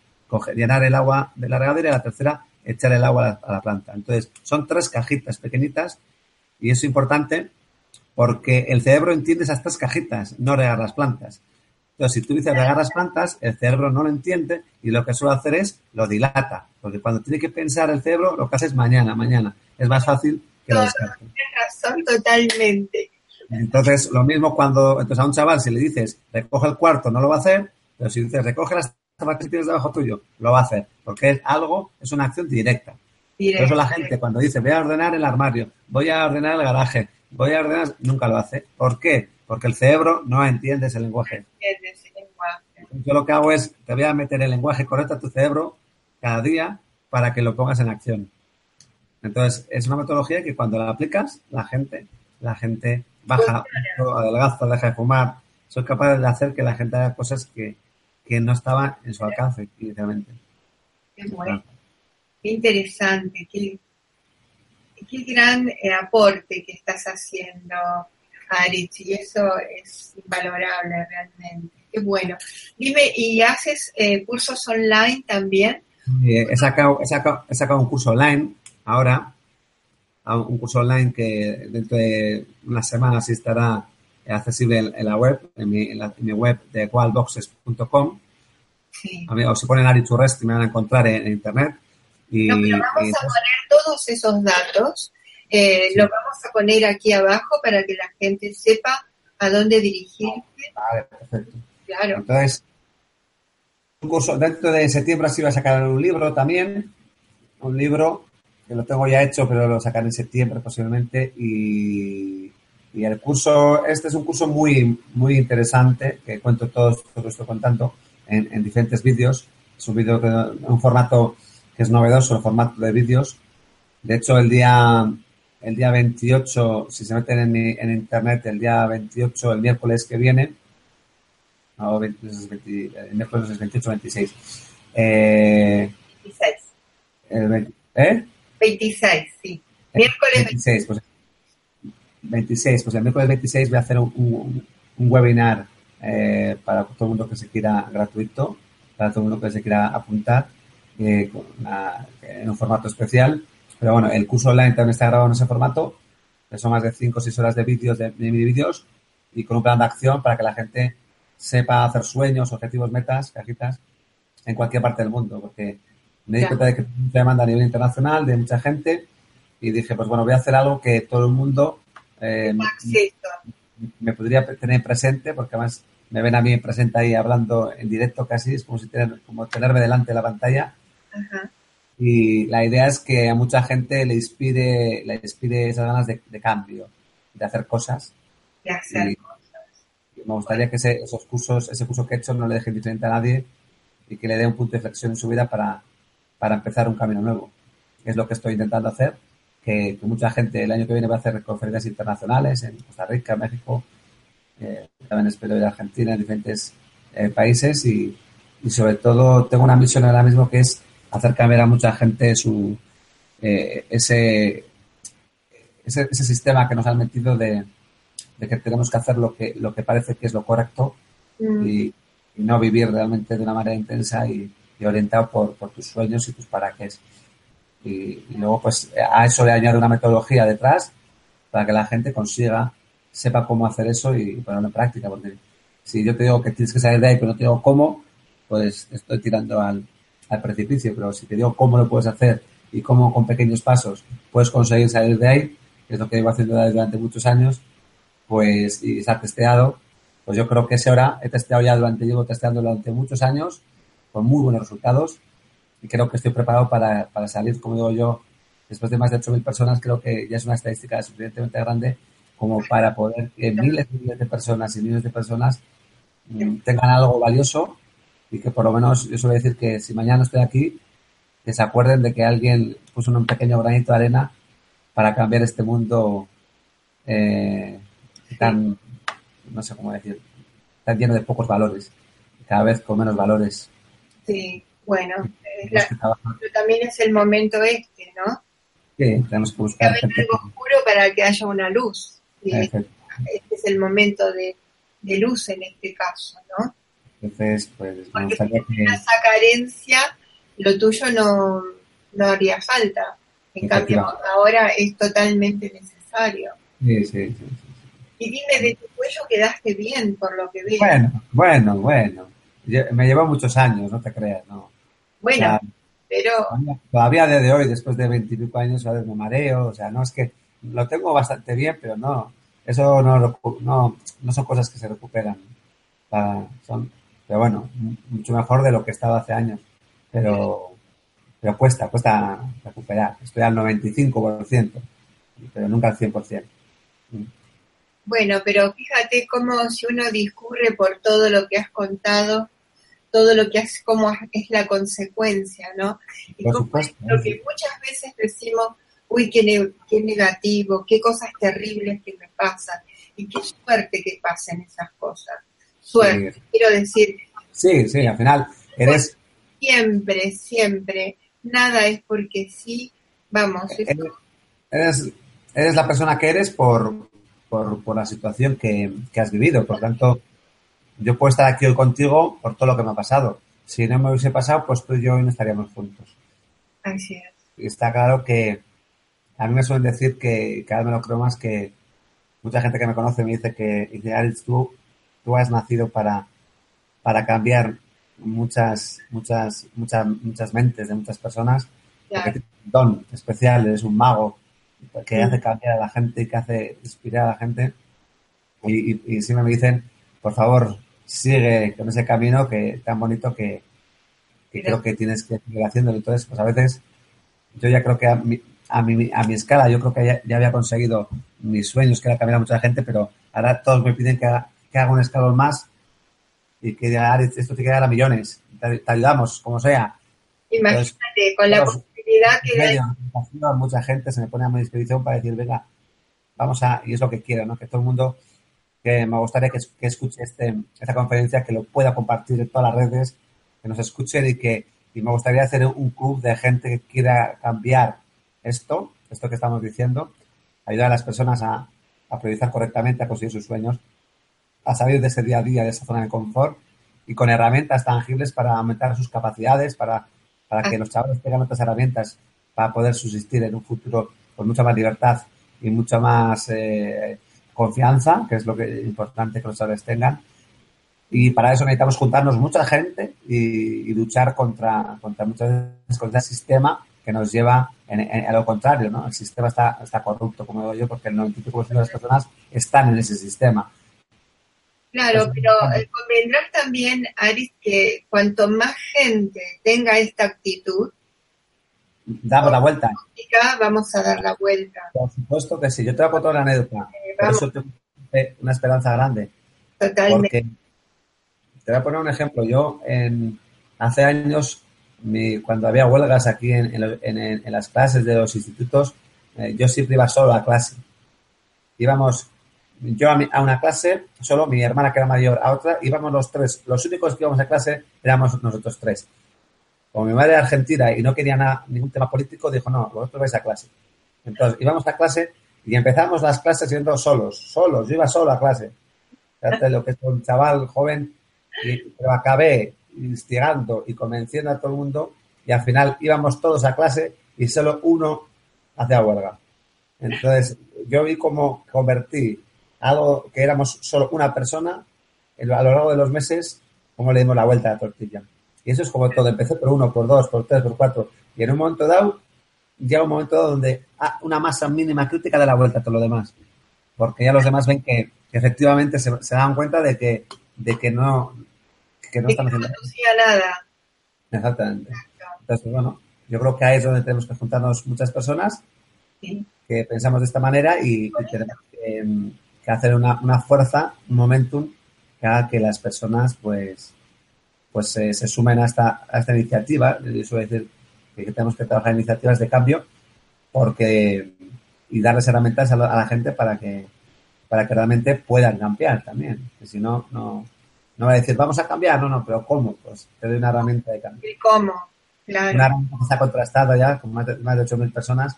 llenar el agua de la regadera y la tercera echar el agua a la, planta. Entonces, son tres cajitas pequeñitas y es importante porque el cerebro entiende esas tres cajitas, no regar las plantas. Entonces, si tú dices regar las plantas, el cerebro no lo entiende y lo que suele hacer es lo dilata. Porque cuando tiene que pensar el cerebro, lo que hace es mañana, mañana. Es más fácil que lo descarte. Tienes razón totalmente. Entonces, lo mismo cuando entonces a un chaval, si le dices recoge el cuarto, no lo va a hacer, pero si dices recoge las zapatillas que tienes debajo tuyo, lo va a hacer, porque es algo, es una acción directa. Por eso la gente cuando dice voy a ordenar el armario, voy a ordenar el garaje, voy a ordenar, nunca lo hace. ¿Por qué? Porque el cerebro no entiende ese lenguaje. Yo lo que hago es, te voy a meter el lenguaje correcto a tu cerebro cada día para que lo pongas en acción. Entonces, es una metodología que cuando la aplicas, la gente, la gente baja, adelgaza, deja de fumar. Soy capaz de hacer que la gente haga cosas que, no estaban en su alcance inicialmente. Qué bueno. Qué interesante. Qué, qué gran eh, aporte que estás haciendo, Aritz, y eso es invalorable realmente. Qué bueno. Dime, ¿y haces eh, cursos online también? he, sacado, he, sacado, he sacado un curso online ahora un curso online que dentro de unas semanas estará accesible en, la web, en mi, web de qualboxes.com. Sí. O si ponen Ari Churresti me van a encontrar en, internet. Y, vamos a poner todos esos datos, eh, los vamos a poner aquí abajo para que la gente sepa a dónde dirigirse. Vale, perfecto. Claro. Entonces, un curso, dentro de septiembre así va a sacar un libro también, un libro que lo tengo ya hecho, pero lo sacaré en septiembre posiblemente. Y, el curso, este es un curso muy, muy interesante, que cuento todo, todo lo estoy contando en, diferentes vídeos. Es un vídeo, un formato que es novedoso, el formato de vídeos. De hecho, el día, el día 28, si se meten en, en internet, el día 28, el miércoles que viene, no, el miércoles es 28 26. Eh, 26. El 20, ¿Eh? 26, sí. Miércoles 26. Pues, 26, pues el miércoles 26 voy a hacer un, un, webinar eh, para todo el mundo que se quiera gratuito, para todo el mundo que se quiera apuntar eh, en un formato especial. Pero bueno, el curso online también está grabado en ese formato, que son más de 5 o 6 horas de vídeos, de, de mini vídeos, y con un plan de acción para que la gente sepa hacer sueños, objetivos, metas, cajitas en cualquier parte del mundo, porque me di cuenta de que mucha demanda a nivel internacional, de mucha gente, y dije, pues bueno, voy a hacer algo que todo el mundo eh, me, podría tener presente, porque además me ven a mí presente ahí hablando en directo casi, es como si tener, como tenerme delante de la pantalla. Y la idea es que a mucha gente le inspire, le inspire esas ganas de, cambio, de hacer cosas. De hacer cosas. me gustaría que ese, esos cursos, ese curso que he hecho no le deje indiferente a nadie y que le dé un punto de flexión en su vida para, para empezar un camino nuevo. Es lo que estoy intentando hacer, que, mucha gente el año que viene va a hacer conferencias internacionales en Costa Rica, México, eh, también espero ir a Argentina, en diferentes eh, países y, sobre todo tengo una misión ahora mismo que es hacer cambiar a mucha gente su eh, ese, ese, sistema que nos han metido de, que tenemos que hacer lo que lo que parece que es lo correcto mm. y, no vivir realmente de una manera intensa y, y orientado por, por tus sueños y tus para. Y, y, luego, pues, a eso le añado una metodología detrás para que la gente consiga, sepa cómo hacer eso y ponerlo en práctica. Porque si yo te digo que tienes que salir de ahí, pero no te digo cómo, pues estoy tirando al, al precipicio. Pero si te digo cómo lo puedes hacer y cómo con pequeños pasos puedes conseguir salir de ahí, que es lo que llevo haciendo durante muchos años, pues, y se ha testeado, pues yo creo que ese hora he testeado ya durante, llevo testeando durante muchos años con muy buenos resultados. Y creo que estoy preparado para, para salir, como digo yo, después de más de 8.000 personas, creo que ya es una estadística suficientemente grande como para poder que miles y miles de personas y millones de personas mm, tengan algo valioso y que por lo menos yo suelo decir que si mañana estoy aquí, que se acuerden de que alguien puso un pequeño granito de arena para cambiar este mundo eh, tan, no sé cómo decir, tan lleno de pocos valores, cada vez con menos valores Sí, bueno, pero también es el momento este, ¿no? Sí, tenemos que buscar. Que algo oscuro para que haya una luz. este es el momento de, luz en este caso, ¿no? Entonces, pues, Porque esa carencia lo tuyo no, no haría falta. En cambio, ahora es totalmente necesario. Sí, sí, sí, Y dime, de tu cuello quedaste bien, por lo que veo. Bueno, bueno, bueno. Me llevó muchos años, no te creas, ¿no? Bueno, pero... Todavía desde hoy, después de veintipico años, a veces me mareo, o sea, no es que lo tengo bastante bien, pero no, eso no, no, no son cosas que se recuperan. son, pero bueno, mucho mejor de lo que estaba hace años. Pero, pero cuesta, cuesta recuperar. Estoy al 95%, pero nunca al 100%. Bueno, pero fíjate cómo si uno discurre por todo lo que has contado, todo lo que es como es la consecuencia, ¿no? Y lo que muchas veces decimos, uy, qué, qué negativo, qué cosas terribles que me pasan, y qué suerte que pasen esas cosas. Suerte, quiero decir. Sí, sí, al final eres... Siempre, siempre, nada es porque sí, vamos. Eres, eres, la persona que eres por, por, la situación que, que has vivido, por tanto yo puedo estar aquí hoy contigo por todo lo que me ha pasado. Si no me hubiese pasado, pues tú y yo hoy no estaríamos juntos. Así es. Y está claro que a mí me suelen decir que cada vez me lo creo más que mucha gente que me conoce me dice que dice, tú, tú has nacido para, para cambiar muchas, muchas, muchas, muchas mentes de muchas personas. Porque tienes un don especial, eres un mago que hace cambiar a la gente y que hace inspirar a la gente. Y, y, y siempre me dicen, por favor, sigue con ese camino que tan bonito que, creo que tienes que seguir haciendo. Entonces, pues a veces yo ya creo que a mi, a mi, a mi escala, yo creo que ya, había conseguido mis sueños, que era cambiar a mucha gente, pero ahora todos me piden que haga, que haga un escalón más y que diga, esto tiene que dar a millones. Te, ayudamos, como sea. Imagínate, con la posibilidad que... hay Mucha gente se me pone a mi disposición para decir, venga, vamos a... Y es lo que quiero, ¿no? Que todo el mundo que me gustaría que, escuche este, esta conferencia, que lo pueda compartir en todas las redes, que nos escuchen y que y me gustaría hacer un club de gente que quiera cambiar esto, esto que estamos diciendo, ayudar a las personas a, a priorizar correctamente, a conseguir sus sueños, a salir de ese día a día, de esa zona de confort y con herramientas tangibles para aumentar sus capacidades, para, para que los chavales tengan otras herramientas para poder subsistir en un futuro con mucha más libertad y mucha más eh, confianza, que es lo que es importante que los chavales tengan. Y para eso necesitamos juntarnos mucha gente y, luchar contra, contra muchas veces contra el sistema que nos lleva a lo contrario, ¿no? El sistema está, está corrupto, como digo yo, porque el 95% de las personas están en ese sistema. Claro, pero eh, convendrá también, Aris, que cuanto más gente tenga esta actitud, damos la vuelta. Vamos a dar la vuelta. Por supuesto que sí. Yo te voy a contar una anécdota. Eh, por eso tengo una esperanza grande. Totalmente. Porque te voy a poner un ejemplo. Yo, en, hace años, mi, cuando había huelgas aquí en, en, las clases de los institutos, eh, yo siempre iba solo a clase. Íbamos yo a, a, una clase, solo mi hermana que era mayor a otra, íbamos los tres. Los únicos que íbamos a clase éramos nosotros tres como mi madre era argentina y no quería nada, ningún tema político, dijo, no, vosotros vais a clase. Entonces íbamos a clase y empezamos las clases yendo solos, solos, yo iba solo a clase. Fíjate lo que es un chaval joven, y, pero acabé instigando y convenciendo a todo el mundo y al final íbamos todos a clase y solo uno hacía huelga. Entonces yo vi cómo convertí algo que éramos solo una persona a lo largo de los meses, cómo le dimos la vuelta a la tortilla. Y eso es como todo. Empecé por uno, por dos, por tres, por cuatro. Y en un momento dado, llega un momento dado donde ah, una masa mínima crítica de la vuelta a todo lo demás. Porque ya los demás ven que, efectivamente se, dan cuenta de que, de que no, que no están haciendo nada. Exactamente. Entonces, bueno, yo creo que ahí es donde tenemos que juntarnos muchas personas que pensamos de esta manera y, tenemos que, que hacer una, una, fuerza, un momentum que haga que las personas, pues, pues se sumen a esta, a esta iniciativa. Yo suelo decir que tenemos que trabajar en iniciativas de cambio porque y darles herramientas a la, gente para que para que realmente puedan cambiar también. Que si no, no, no va a decir, vamos a cambiar, no, no, pero ¿cómo? Pues te doy una herramienta de cambio. ¿Y cómo? Claro. Una herramienta que está contrastada ya con más de, más de 8.000 personas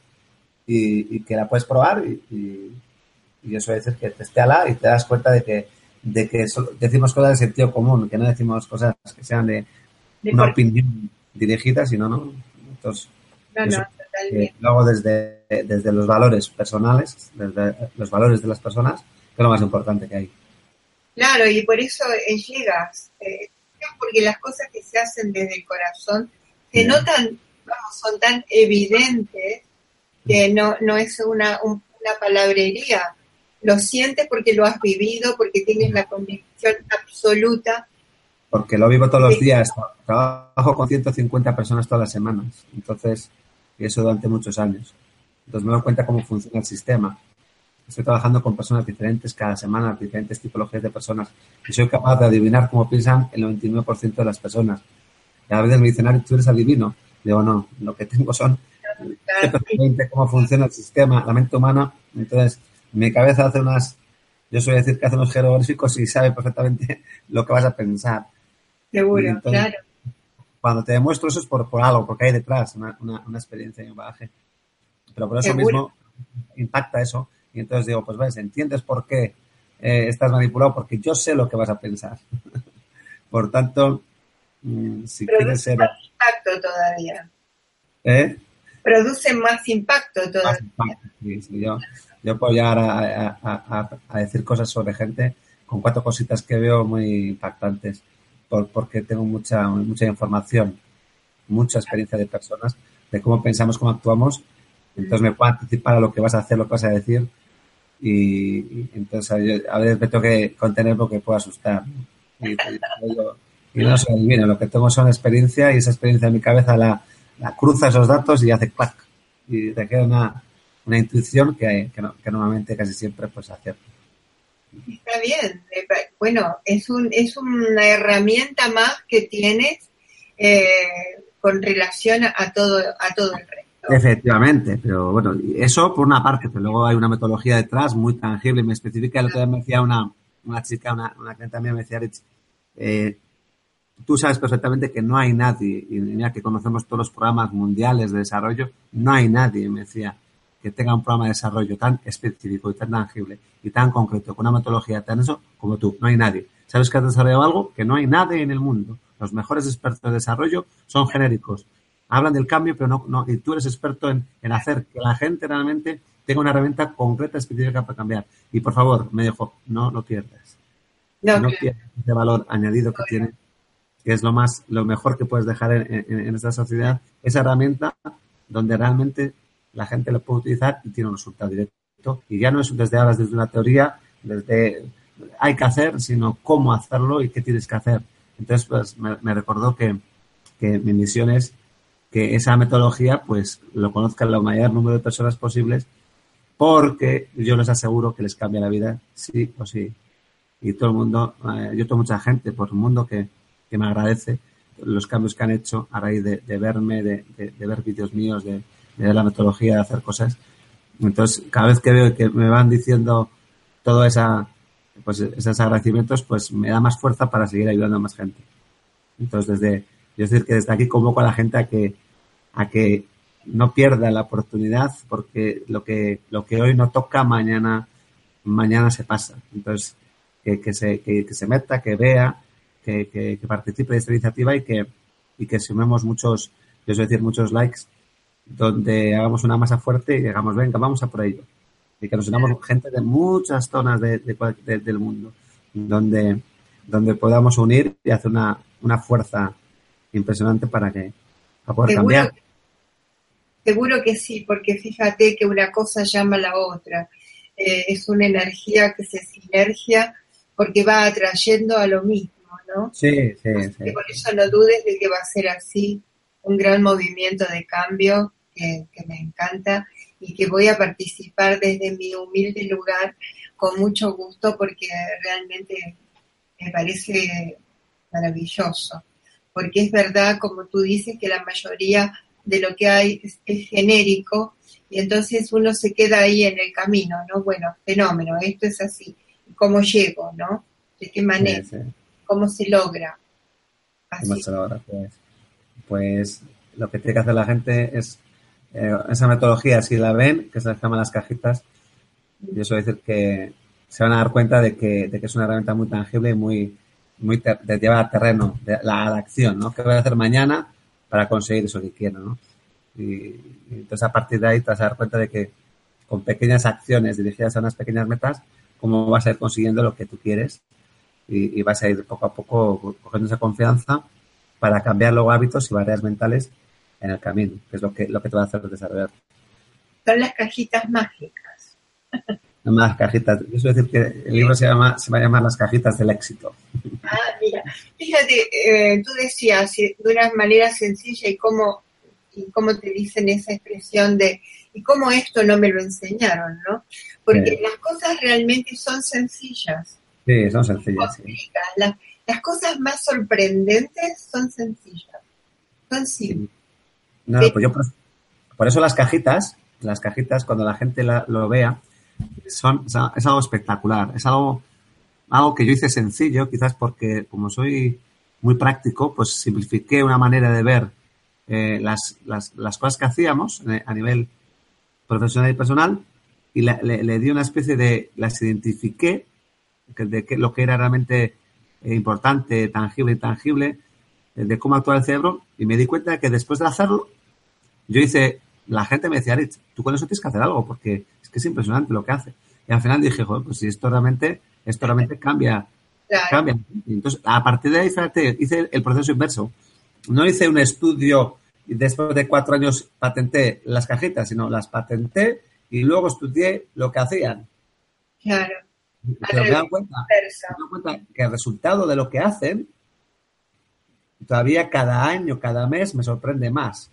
y, que la puedes probar y, y, y suelo decir que testéala y te das cuenta de que de que decimos cosas de sentido común, que no decimos cosas que sean de, una opinión dirigidas, sino no. Entonces, no, no, totalmente. luego desde, desde los valores personales, desde los valores de las personas, que es lo más importante que hay. Claro, y por eso eh, llegas, eh, porque las cosas que se hacen desde el corazón se notan, vamos, son tan evidentes que no, no es una, una palabrería. Lo sientes porque lo has vivido, porque tienes la convicción absoluta. Porque lo vivo todos los días. Trabajo con 150 personas todas las semanas. Entonces, y eso durante muchos años. Entonces me doy cuenta cómo funciona el sistema estoy trabajando con personas diferentes cada semana, diferentes tipologías de personas, y soy capaz de adivinar cómo piensan el 99% de las personas. Y a veces me dicen, tú eres adivino. Digo, no, lo que tengo son cómo funciona el sistema, la mente humana. Entonces, mi cabeza hace unas, yo suelo decir que hace unos jeroglíficos y sabe perfectamente lo que vas a pensar. Seguro, claro. Cuando te demuestro eso es por, por algo, porque hay detrás una, una, experiencia y un bagaje. Pero por eso mismo impacta eso y entonces digo, pues ves, entiendes por qué eh, estás manipulado, porque yo sé lo que vas a pensar. por tanto, mm, si quieres ser... más impacto todavía. ¿Eh? Produce más impacto todavía. Yo, yo puedo llegar a, decir cosas sobre gente con cuatro cositas que veo muy impactantes, por, porque tengo mucha, mucha información, mucha experiencia de personas, de cómo pensamos, cómo actuamos, entonces me puedo anticipar a lo que vas a hacer, lo que vas a decir, y, entonces a veces me tengo que contener porque puedo asustar. Y, no se adivina, lo que tengo son experiencia y esa experiencia en mi cabeza la, la cruza esos datos y hace clac. Y te queda una, una intuición que, que, que, normalmente casi siempre pues acierta. Está bien. Bueno, es, un, es una herramienta más que tienes eh, con relación a todo, a todo el resto. Efectivamente, pero bueno, eso por una parte, pero luego hay una metodología detrás muy tangible, muy específica. El otro día me decía una, una chica, una, una clienta mía, me decía, eh, tú sabes perfectamente que no hay nadie, y mira que conocemos todos los programas mundiales de desarrollo, no hay nadie, me decía, que tenga un programa de desarrollo tan específico y tan tangible y tan concreto, con una metodología tan eso como tú, no hay nadie. ¿Sabes que has desarrollado algo? Que no hay nadie en el mundo. Los mejores expertos de desarrollo son genéricos hablan del cambio, pero no, no y tú eres experto en, hacer que la gente realmente tenga una herramienta concreta, específica para cambiar. Y por favor, me dejo, no lo pierdas. No, no pierdas ese valor añadido que tiene, que es lo más, lo mejor que puedes dejar en, esta sociedad, esa herramienta donde realmente la gente lo puede utilizar y tiene un resultado directo. Y ya no es desde ahora, desde una teoría, desde hay que hacer, sino cómo hacerlo y qué tienes que hacer. Entonces, pues me, recordó que, que mi misión es que esa metodología pues lo conozcan el mayor número de personas posibles porque yo les aseguro que les cambia la vida sí o sí. Y todo el mundo, eh, yo tengo mucha gente por el mundo que, me agradece los cambios que han hecho a raíz de, verme, de, ver vídeos míos, de, ver la metodología, de hacer cosas. Entonces, cada vez que veo que me van diciendo todo esa, pues, esos agradecimientos, pues me da más fuerza para seguir ayudando a más gente. Entonces, desde, yo decir que desde aquí convoco a la gente a que, a que no pierda la oportunidad porque lo que, lo que hoy no toca, mañana, mañana se pasa. Entonces, que, que se, que, se meta, que vea, que, que, participe de esta iniciativa y que, y que sumemos muchos, yo decir, muchos likes, donde hagamos una masa fuerte y digamos, venga, vamos a por ello. Y que nos unamos gente de muchas zonas de, del mundo, donde, donde podamos unir y hacer una, una fuerza impresionante para que para poder cambiar. Seguro que sí, porque fíjate que una cosa llama a la otra. Eh, es una energía que se sinergia porque va atrayendo a lo mismo, ¿no? Sí, sí, sí. por eso no dudes de que va a ser así, un gran movimiento de cambio que, que me encanta y que voy a participar desde mi humilde lugar con mucho gusto porque realmente me parece maravilloso porque es verdad, como tú dices, que la mayoría de lo que hay es, genérico y entonces uno se queda ahí en el camino, ¿no? Bueno, fenómeno, esto es así. ¿Cómo llego, no? ¿De qué manera? ¿Cómo se logra? ¿Cómo se logra? Pues, pues, lo que tiene que hacer la gente es eh, esa metodología, si la ven, que se les llaman las cajitas, yo suelo decir que se van a dar cuenta de que, de que es una herramienta muy tangible y muy, muy de llevar a terreno, de la, acción, ¿no? ¿Qué voy a hacer mañana para conseguir eso que quiero, ¿no? Y, entonces a partir de ahí te vas a dar cuenta de que con pequeñas acciones dirigidas a unas pequeñas metas, cómo vas a ir consiguiendo lo que tú quieres y, vas a ir poco a poco cogiendo esa confianza para cambiar luego hábitos y barreras mentales en el camino, que es lo que, lo que te va a hacer desarrollar. Son las cajitas mágicas. Más cajitas. Yo suelo decir que el libro se, llama, se va a llamar Las cajitas del éxito. Ah, mira. Fíjate, eh, tú decías de una manera sencilla y cómo, y cómo te dicen esa expresión de y cómo esto no me lo enseñaron, ¿no? Porque las cosas realmente son sencillas. Sí, son sencillas. Las, cosas más sorprendentes son sencillas. Son simples. No, pues yo por, eso las cajitas, las cajitas cuando la gente lo vea, son, es algo espectacular. Es algo, algo que yo hice sencillo, quizás porque como soy muy práctico, pues simplifiqué una manera de ver eh, las, las, las, cosas que hacíamos eh, a nivel profesional y personal y le, di una especie de, las identifiqué de que, lo que era realmente eh, importante, tangible, intangible, de cómo actúa el cerebro y me di cuenta de que después de hacerlo, yo hice, la gente me decía, Rich, tú con eso tienes que hacer algo porque es que es impresionante lo que hace. Y al final dije, joder, pues si esto realmente, esto realmente cambia, cambia. entonces, a partir de ahí, fíjate, hice el proceso inverso. No hice un estudio y después de cuatro años patenté las cajitas, sino las patenté y luego estudié lo que hacían. Claro. Pero me dan cuenta, cuenta que el resultado de lo que hacen, todavía cada año, cada mes me sorprende más.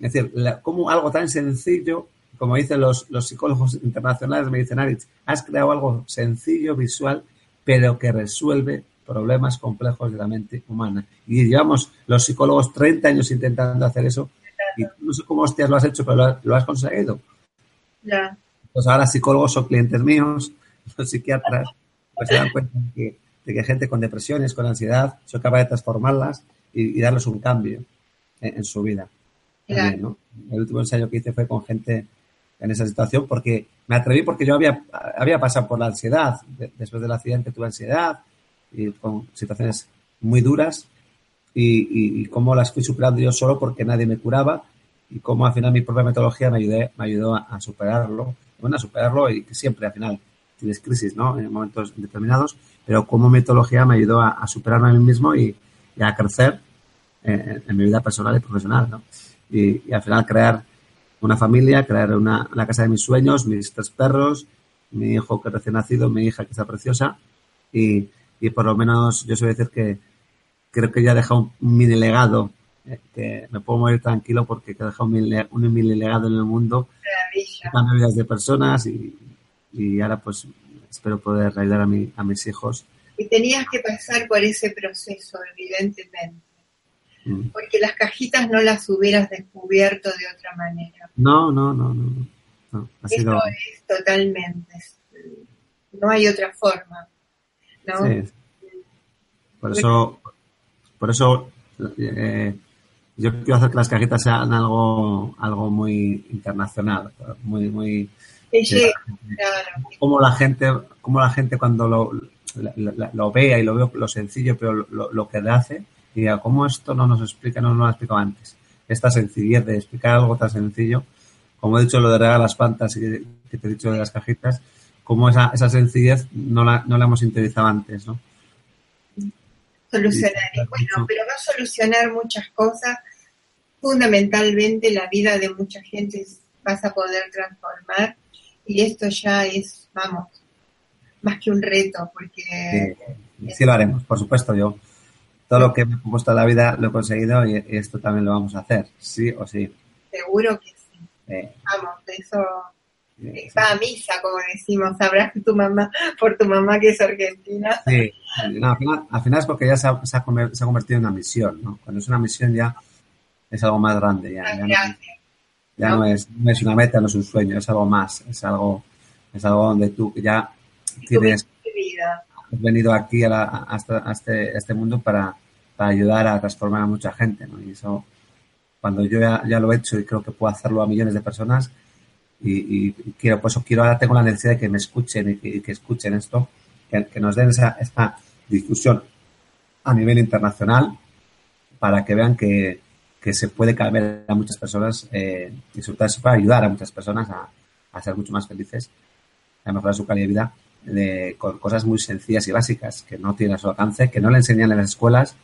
Es decir, como algo tan sencillo, como dicen los, los psicólogos internacionales, me dicen, Aritz, has creado algo sencillo, visual, pero que resuelve problemas complejos de la mente humana. Y llevamos los psicólogos 30 años intentando hacer eso y no sé cómo hostias lo has hecho, pero lo, has conseguido. Ya. Pues ahora psicólogos son clientes míos, los psiquiatras, pues se dan cuenta de que, gente con depresiones, con ansiedad, soy capaz de transformarlas y, darles un cambio en, su vida. El último ensayo que hice fue con gente en esa situación porque me atreví porque yo había, había pasado por la ansiedad. después del accidente tuve ansiedad y con situaciones muy duras y, y, cómo las fui superando yo solo porque nadie me curaba y cómo al final mi propia metodología me, ayudé, me ayudó a, superarlo, bueno, a superarlo y que siempre al final tienes crisis, ¿no? En momentos determinados, pero como metodología me ayudó a, superarme a mí mismo y, a crecer en, mi vida personal y profesional, ¿no? Y, al final crear una familia, crear una, la casa de mis sueños, mis tres perros, mi hijo que recién nacido, mi hija que está preciosa y, y por lo menos yo suelo decir que creo que ya ha dejado un mini legado, eh, que me puedo morir tranquilo porque he dejado un mini, legado en el mundo, cambiando vidas de personas y, y, ahora pues espero poder ayudar a, mi, a mis hijos. Y tenías que pasar por ese proceso, evidentemente. Mm. Porque las cajitas no las hubieras descubierto de otra manera. No, no, no, no. no. Eso es totalmente. No hay otra forma. Por eso, por eso eh, yo quiero hacer que las cajitas sean algo, algo muy internacional, muy, muy como la gente, como la gente cuando lo, lo, vea y lo veo lo sencillo, pero lo, que le diga, ¿cómo esto no nos explica, no nos lo ha explicado antes? Esta sencillez de explicar algo tan sencillo, como he dicho lo de regalar las pantas y que te he dicho de las cajitas, como esa, esa sencillez no la, no la hemos interiorizado antes, ¿no? Solucionar. Bueno, pero va a solucionar muchas cosas. Fundamentalmente la vida de mucha gente vas a poder transformar y esto ya es, vamos, más que un reto, porque... Sí, lo haremos, por supuesto, yo todo lo que me he puesto la vida lo he conseguido y esto también lo vamos a hacer, sí o sí. Seguro que sí. Vamos, eso Va a misa, como decimos, sabrás tu mamá, por tu mamá que es argentina. Sí, al, final, es porque ya se ha, convertido en una misión, ¿no? Cuando es una misión ya es algo más grande, ya, ya, no, es, una meta, no es un sueño, es algo más, es algo, es algo donde tú ya tienes has venido aquí a, este, este, mundo para, ayudar a transformar a mucha gente. Y eso, cuando yo ya, lo he hecho y creo que puedo hacerlo a millones de personas, y, quiero, pues quiero ahora tengo la necesidad de que me escuchen y que, escuchen esto, que, nos den esa, esta discusión a nivel internacional para que vean que, se puede cambiar a muchas personas eh, y sobre todo puede ayudar a muchas personas a, a ser mucho más felices, a mejorar su calidad de vida de, con cosas muy sencillas y básicas que no tienen a su alcance, que no le enseñan en las escuelas,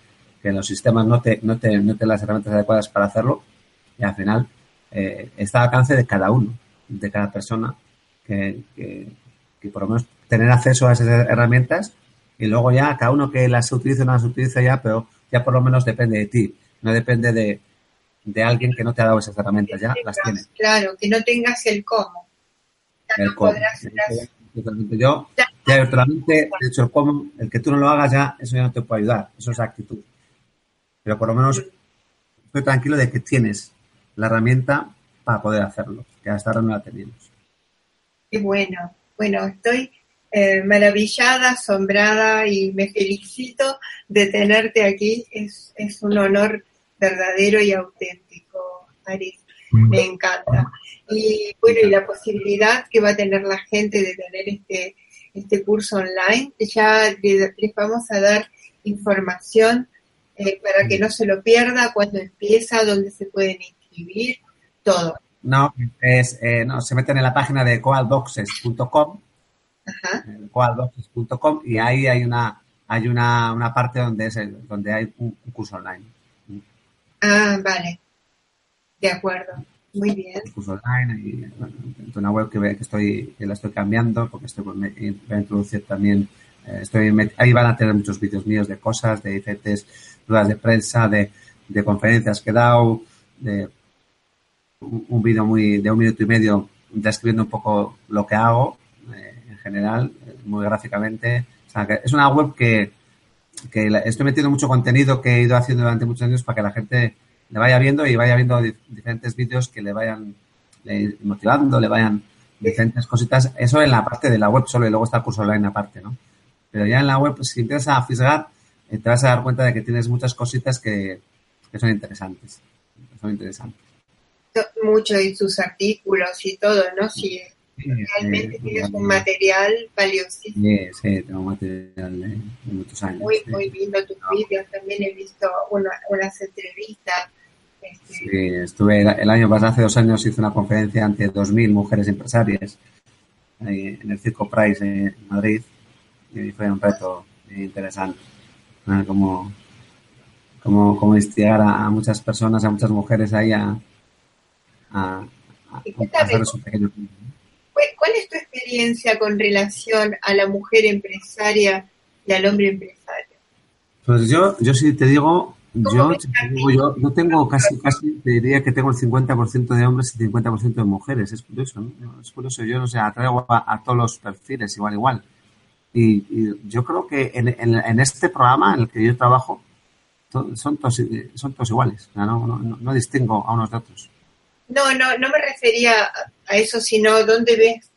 que los sistemas no te, no te, no te las herramientas adecuadas para hacerlo y al final eh, está al alcance de cada uno, de cada persona, que, que, que, por lo menos tener acceso a esas herramientas y luego ya cada uno que las utilice o no las utilice ya, pero ya por lo menos depende de ti, no depende de, de alguien que no te ha dado esas herramientas, ya las tienes. Claro, que no tengas el cómo. Ya el no cómo. podrás- las- Totalmente. Yo, ya virtualmente, de hecho, el cómo, el que tú no lo hagas ya, eso ya no te puede ayudar, eso es actitud. Pero por lo menos estoy tranquilo de que tienes la herramienta para poder hacerlo, que hasta ahora no la teníamos. Qué bueno. Bueno, estoy eh, maravillada, asombrada y me felicito de tenerte aquí. Es, es un honor verdadero y auténtico, Aris. Me encanta. Y bueno, y la posibilidad que va a tener la gente de tener este, este curso online, ya le- les vamos a dar información eh, para que no se lo pierda, cuándo empieza, dónde se pueden inscribir, todo. No, es, eh, no, se meten en la página de coalboxes.com, eh, coalboxes.com, y ahí hay una, hay una, una parte donde es el- donde hay un, un curso online. Ah, vale. De acuerdo. Muy bien. curso online y una web que, que estoy que la estoy cambiando porque estoy me- voy a introducir también eh, estoy ahí van a tener muchos vídeos míos de cosas de diferentes ruedas de prensa de, de conferencias que he dado de un, un vídeo muy de un minuto y medio describiendo un poco lo que hago eh, en general eh, muy gráficamente es una web que que estoy metiendo mucho contenido que he ido haciendo durante muchos años para que la gente le vaya viendo y vaya viendo di- diferentes vídeos que le vayan motivando, le vayan diferentes cositas. Eso en la parte de la web solo y luego está el curso online aparte, ¿no? Pero ya en la web, si empiezas a fisgar, eh, te vas a dar cuenta de que tienes muchas cositas que, que son interesantes. Son interesantes. Mucho y sus artículos y todo, ¿no? Sí, realmente tienes un material valiosísimo. Sí, sí, tengo material de, de muchos años. Muy, sí. muy lindo tus vídeos. También he visto una- unas entrevistas. Este, Sí, estuve el año pasado, hace dos años, hice una conferencia ante 2.000 mujeres empresarias ahí en el Circo Price en Madrid y fue un reto interesante. ¿no? Como, como, como instigar a, a muchas personas, a muchas mujeres ahí a, a, a- ¿Y qué a hacer su pequeño... ¿Cuál es tu experiencia con relación a la mujer empresaria y al hombre empresario? Pues yo, yo sí te digo, ¿Cómo yo, yo, yo tengo casi, casi, te diría que tengo el 50% de hombres y 50% de mujeres. Es curioso, ¿no? Es curioso. Yo, no sé, atraigo a, a todos los perfiles igual, igual. Y, y yo creo que en, en, en este programa en el que yo trabajo, to- son todos, son todos iguales. No, no- no distingo a unos de otros. No, no, no me refería a- eso, sino dónde ves,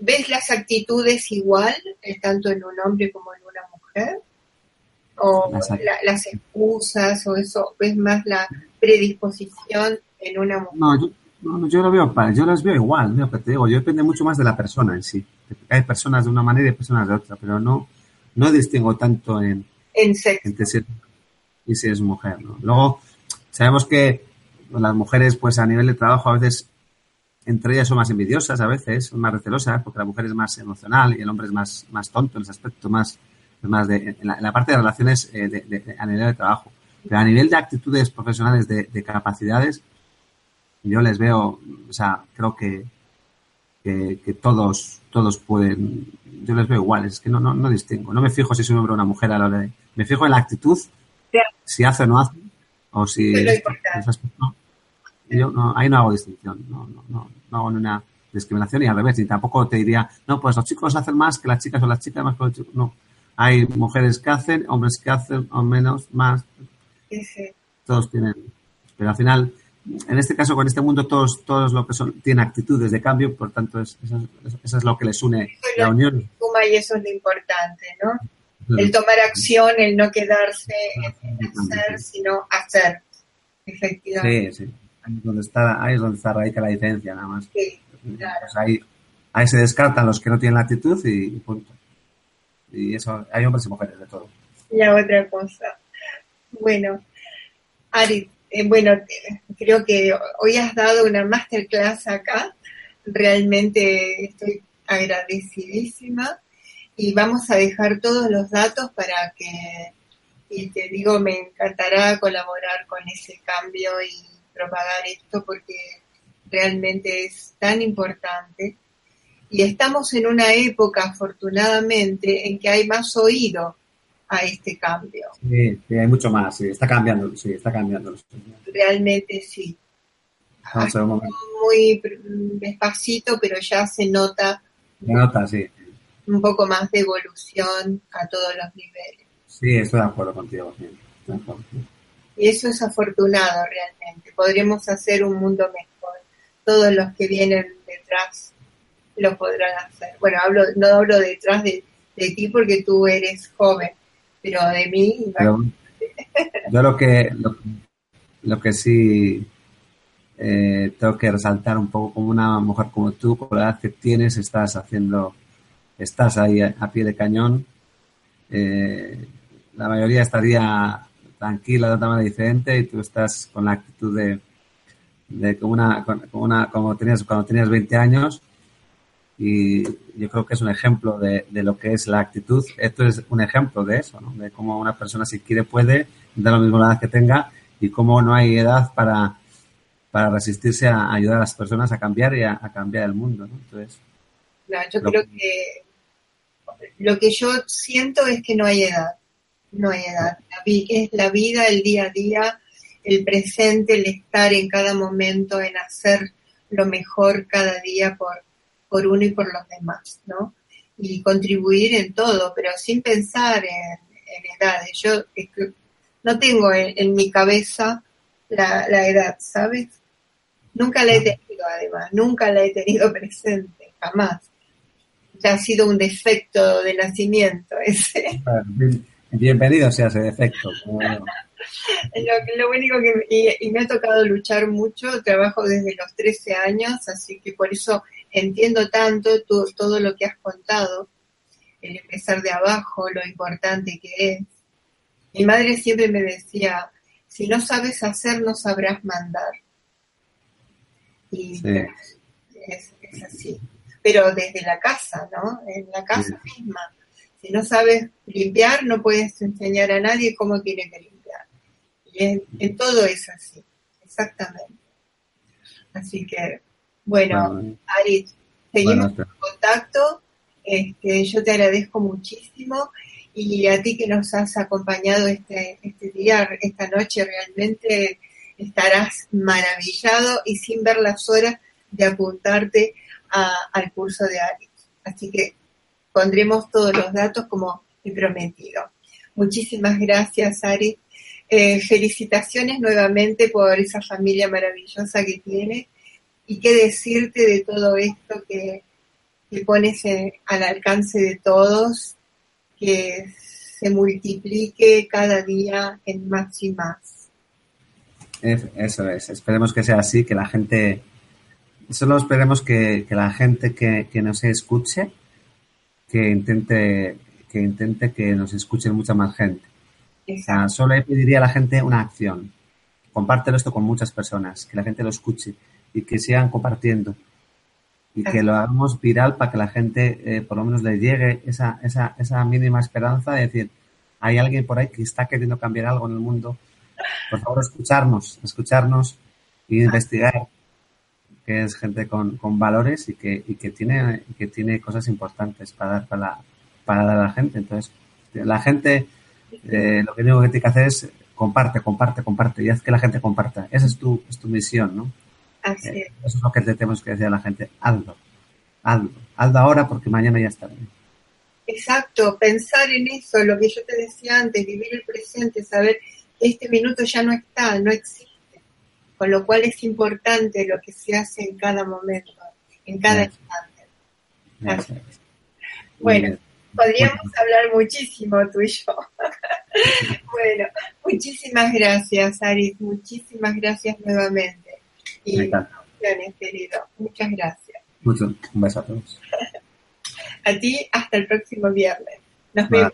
ves las actitudes igual, eh, tanto en un hombre como en una mujer, o la- las excusas, o eso, ves más la predisposición en una mujer. No, yo, no, no, yo lo veo, yo las veo igual, ¿no? Te digo, yo depende mucho más de la persona en sí. Hay personas de una manera y hay personas de otra, pero no, no distingo tanto en, En sexo. entre si es y si es mujer, ¿no? Luego, sabemos que las mujeres, pues a nivel de trabajo, a veces entre ellas son más envidiosas, a veces son más recelosas, porque la mujer es más emocional y el hombre es más, más tonto en ese aspecto, más, más de, en la, en la parte de relaciones eh, de- de- de- a nivel de trabajo. Pero a nivel de actitudes profesionales, de, de capacidades, yo les veo, o sea, creo que, que, que todos, todos pueden, yo les veo iguales, es que no, no, no distingo, no me fijo si es un hombre o una mujer a la hora de, me fijo en la actitud, si hace o no hace, o si Es. Yo no, ahí no hago distinción, no, no, no, no hago ninguna discriminación y al revés, y tampoco te diría, no, pues los chicos hacen más que las chicas o las chicas más que los chicos, no. Hay mujeres que hacen, hombres que hacen, o menos, más, todos tienen, pero al final, en este caso, con este mundo, todos, todos lo que son, tienen actitudes de cambio, por tanto, es, eso, es- eso es lo que les une Eso la unión. y eso es lo importante, ¿no? El tomar acción, el no quedarse en hacer, sino hacer. Efectivamente. Sí, sí. Ahí es donde está, ahí es donde está radica la diferencia, nada más. Sí, claro. Pues ahí, ahí se descartan los que no tienen la actitud y, y punto. Y eso, hay hombres y mujeres de todo. la otra cosa. Bueno, Ari, eh, bueno, creo que hoy has dado una masterclass acá. Realmente estoy agradecidísima y vamos a dejar todos los datos para que, y te digo, me encantará colaborar con ese cambio y propagar esto porque realmente es tan importante. Y estamos en una época, afortunadamente, en que hay más oído a este cambio. Sí, hay mucho más, sí, está cambiando, sí, está cambiando. Realmente sí. muy despacito, pero ya se nota. Se nota, sí. Un poco más de evolución a todos los niveles. Sí, estoy de acuerdo contigo. Y eso es afortunado realmente. Podremos hacer un mundo mejor. Todos los que vienen detrás lo podrán hacer. Bueno, hablo, no hablo detrás de, de ti porque tú eres joven, pero de mí. yo lo que, lo, que sí eh, tengo que resaltar un poco como una mujer como tú, con la edad que tienes, estás haciendo, estás ahí a, pie de cañón. Eh, la mayoría estaría tranquila de otra manera diferente y tú estás con la actitud de, de como una, como una, como tenías cuando tenías 20 años y yo creo que es un ejemplo de, lo que es la actitud. Esto es un ejemplo de eso, ¿no? de cómo una persona si quiere puede, da lo mismo la edad que tenga y cómo no hay edad para, para resistirse a ayudar a las personas a cambiar y a, cambiar el mundo. ¿no? Entonces, yo creo que lo que yo siento es que no hay edad, no hay edad. es la vida, el día a día, el presente, el estar en cada momento, en hacer lo mejor cada día por por uno y por los demás, ¿no? Y contribuir en todo, pero sin pensar en, edades. Yo no tengo en, mi cabeza la, edad, ¿sabes? Nunca la he tenido, además, nunca la he tenido presente, jamás. Ya ha sido un defecto de nacimiento ese. Bienvenido sea ese defecto. Lo, único que y, me ha tocado luchar mucho, trabajo desde los 13 años, así que por eso entiendo tanto todo lo que has contado, el empezar de abajo, lo importante que es. Mi madre siempre me decía, si no sabes hacer, no sabrás mandar. Y es, así. Pero desde la casa, ¿no? En la casa misma. Si no sabes limpiar, no puedes enseñar a nadie cómo tiene que limpiar. Y en, en todo es así, exactamente. Así que bueno, Ari, seguimos en contacto. Este, yo te agradezco muchísimo y a ti que nos has acompañado este, este día, esta noche, realmente estarás maravillado y sin ver las horas de apuntarte al curso de Ari. Así que pondremos todos los datos como he prometido. Muchísimas gracias, Ari. Eh, felicitaciones nuevamente por esa familia maravillosa que tiene y qué decirte de todo esto que, pones al alcance de todos, que se multiplique cada día en más y más. Eso es, esperemos que sea así, que la gente, solo esperemos que, la gente que, que nos escuche, que intente, que intente que nos escuche mucha más gente. solo le pediría a la gente una acción. Compártelo esto con muchas personas, que la gente lo escuche y que sigan compartiendo y que lo hagamos viral para que la gente eh, por lo menos le llegue esa, esa, esa mínima esperanza de decir, hay alguien por ahí que está queriendo cambiar algo en el mundo. Por favor, escucharnos, escucharnos y investigar que es gente con, con valores y que, y que tiene que tiene cosas importantes para dar para, para dar a la gente. Entonces, la gente eh, lo que único que tiene que hacer es comparte, comparte, comparte y haz que la gente comparta. Esa es tu, es tu misión, ¿no? Así eh, Eso es lo que tenemos que decir a la gente. Hazlo. Hazlo. Hazlo ahora porque mañana ya está bien. Exacto. Pensar en eso, lo que yo te decía antes, vivir el presente, saber que este minuto ya no está, no existe. Con lo cual es importante lo que se hace en cada momento, en cada instante. Bueno, podríamos hablar muchísimo tú y yo. bueno, muchísimas gracias, Aris. Muchísimas gracias nuevamente. Y querido. Muchas gracias. Mucho. Un beso a todos. a ti hasta el próximo viernes. Nos vemos.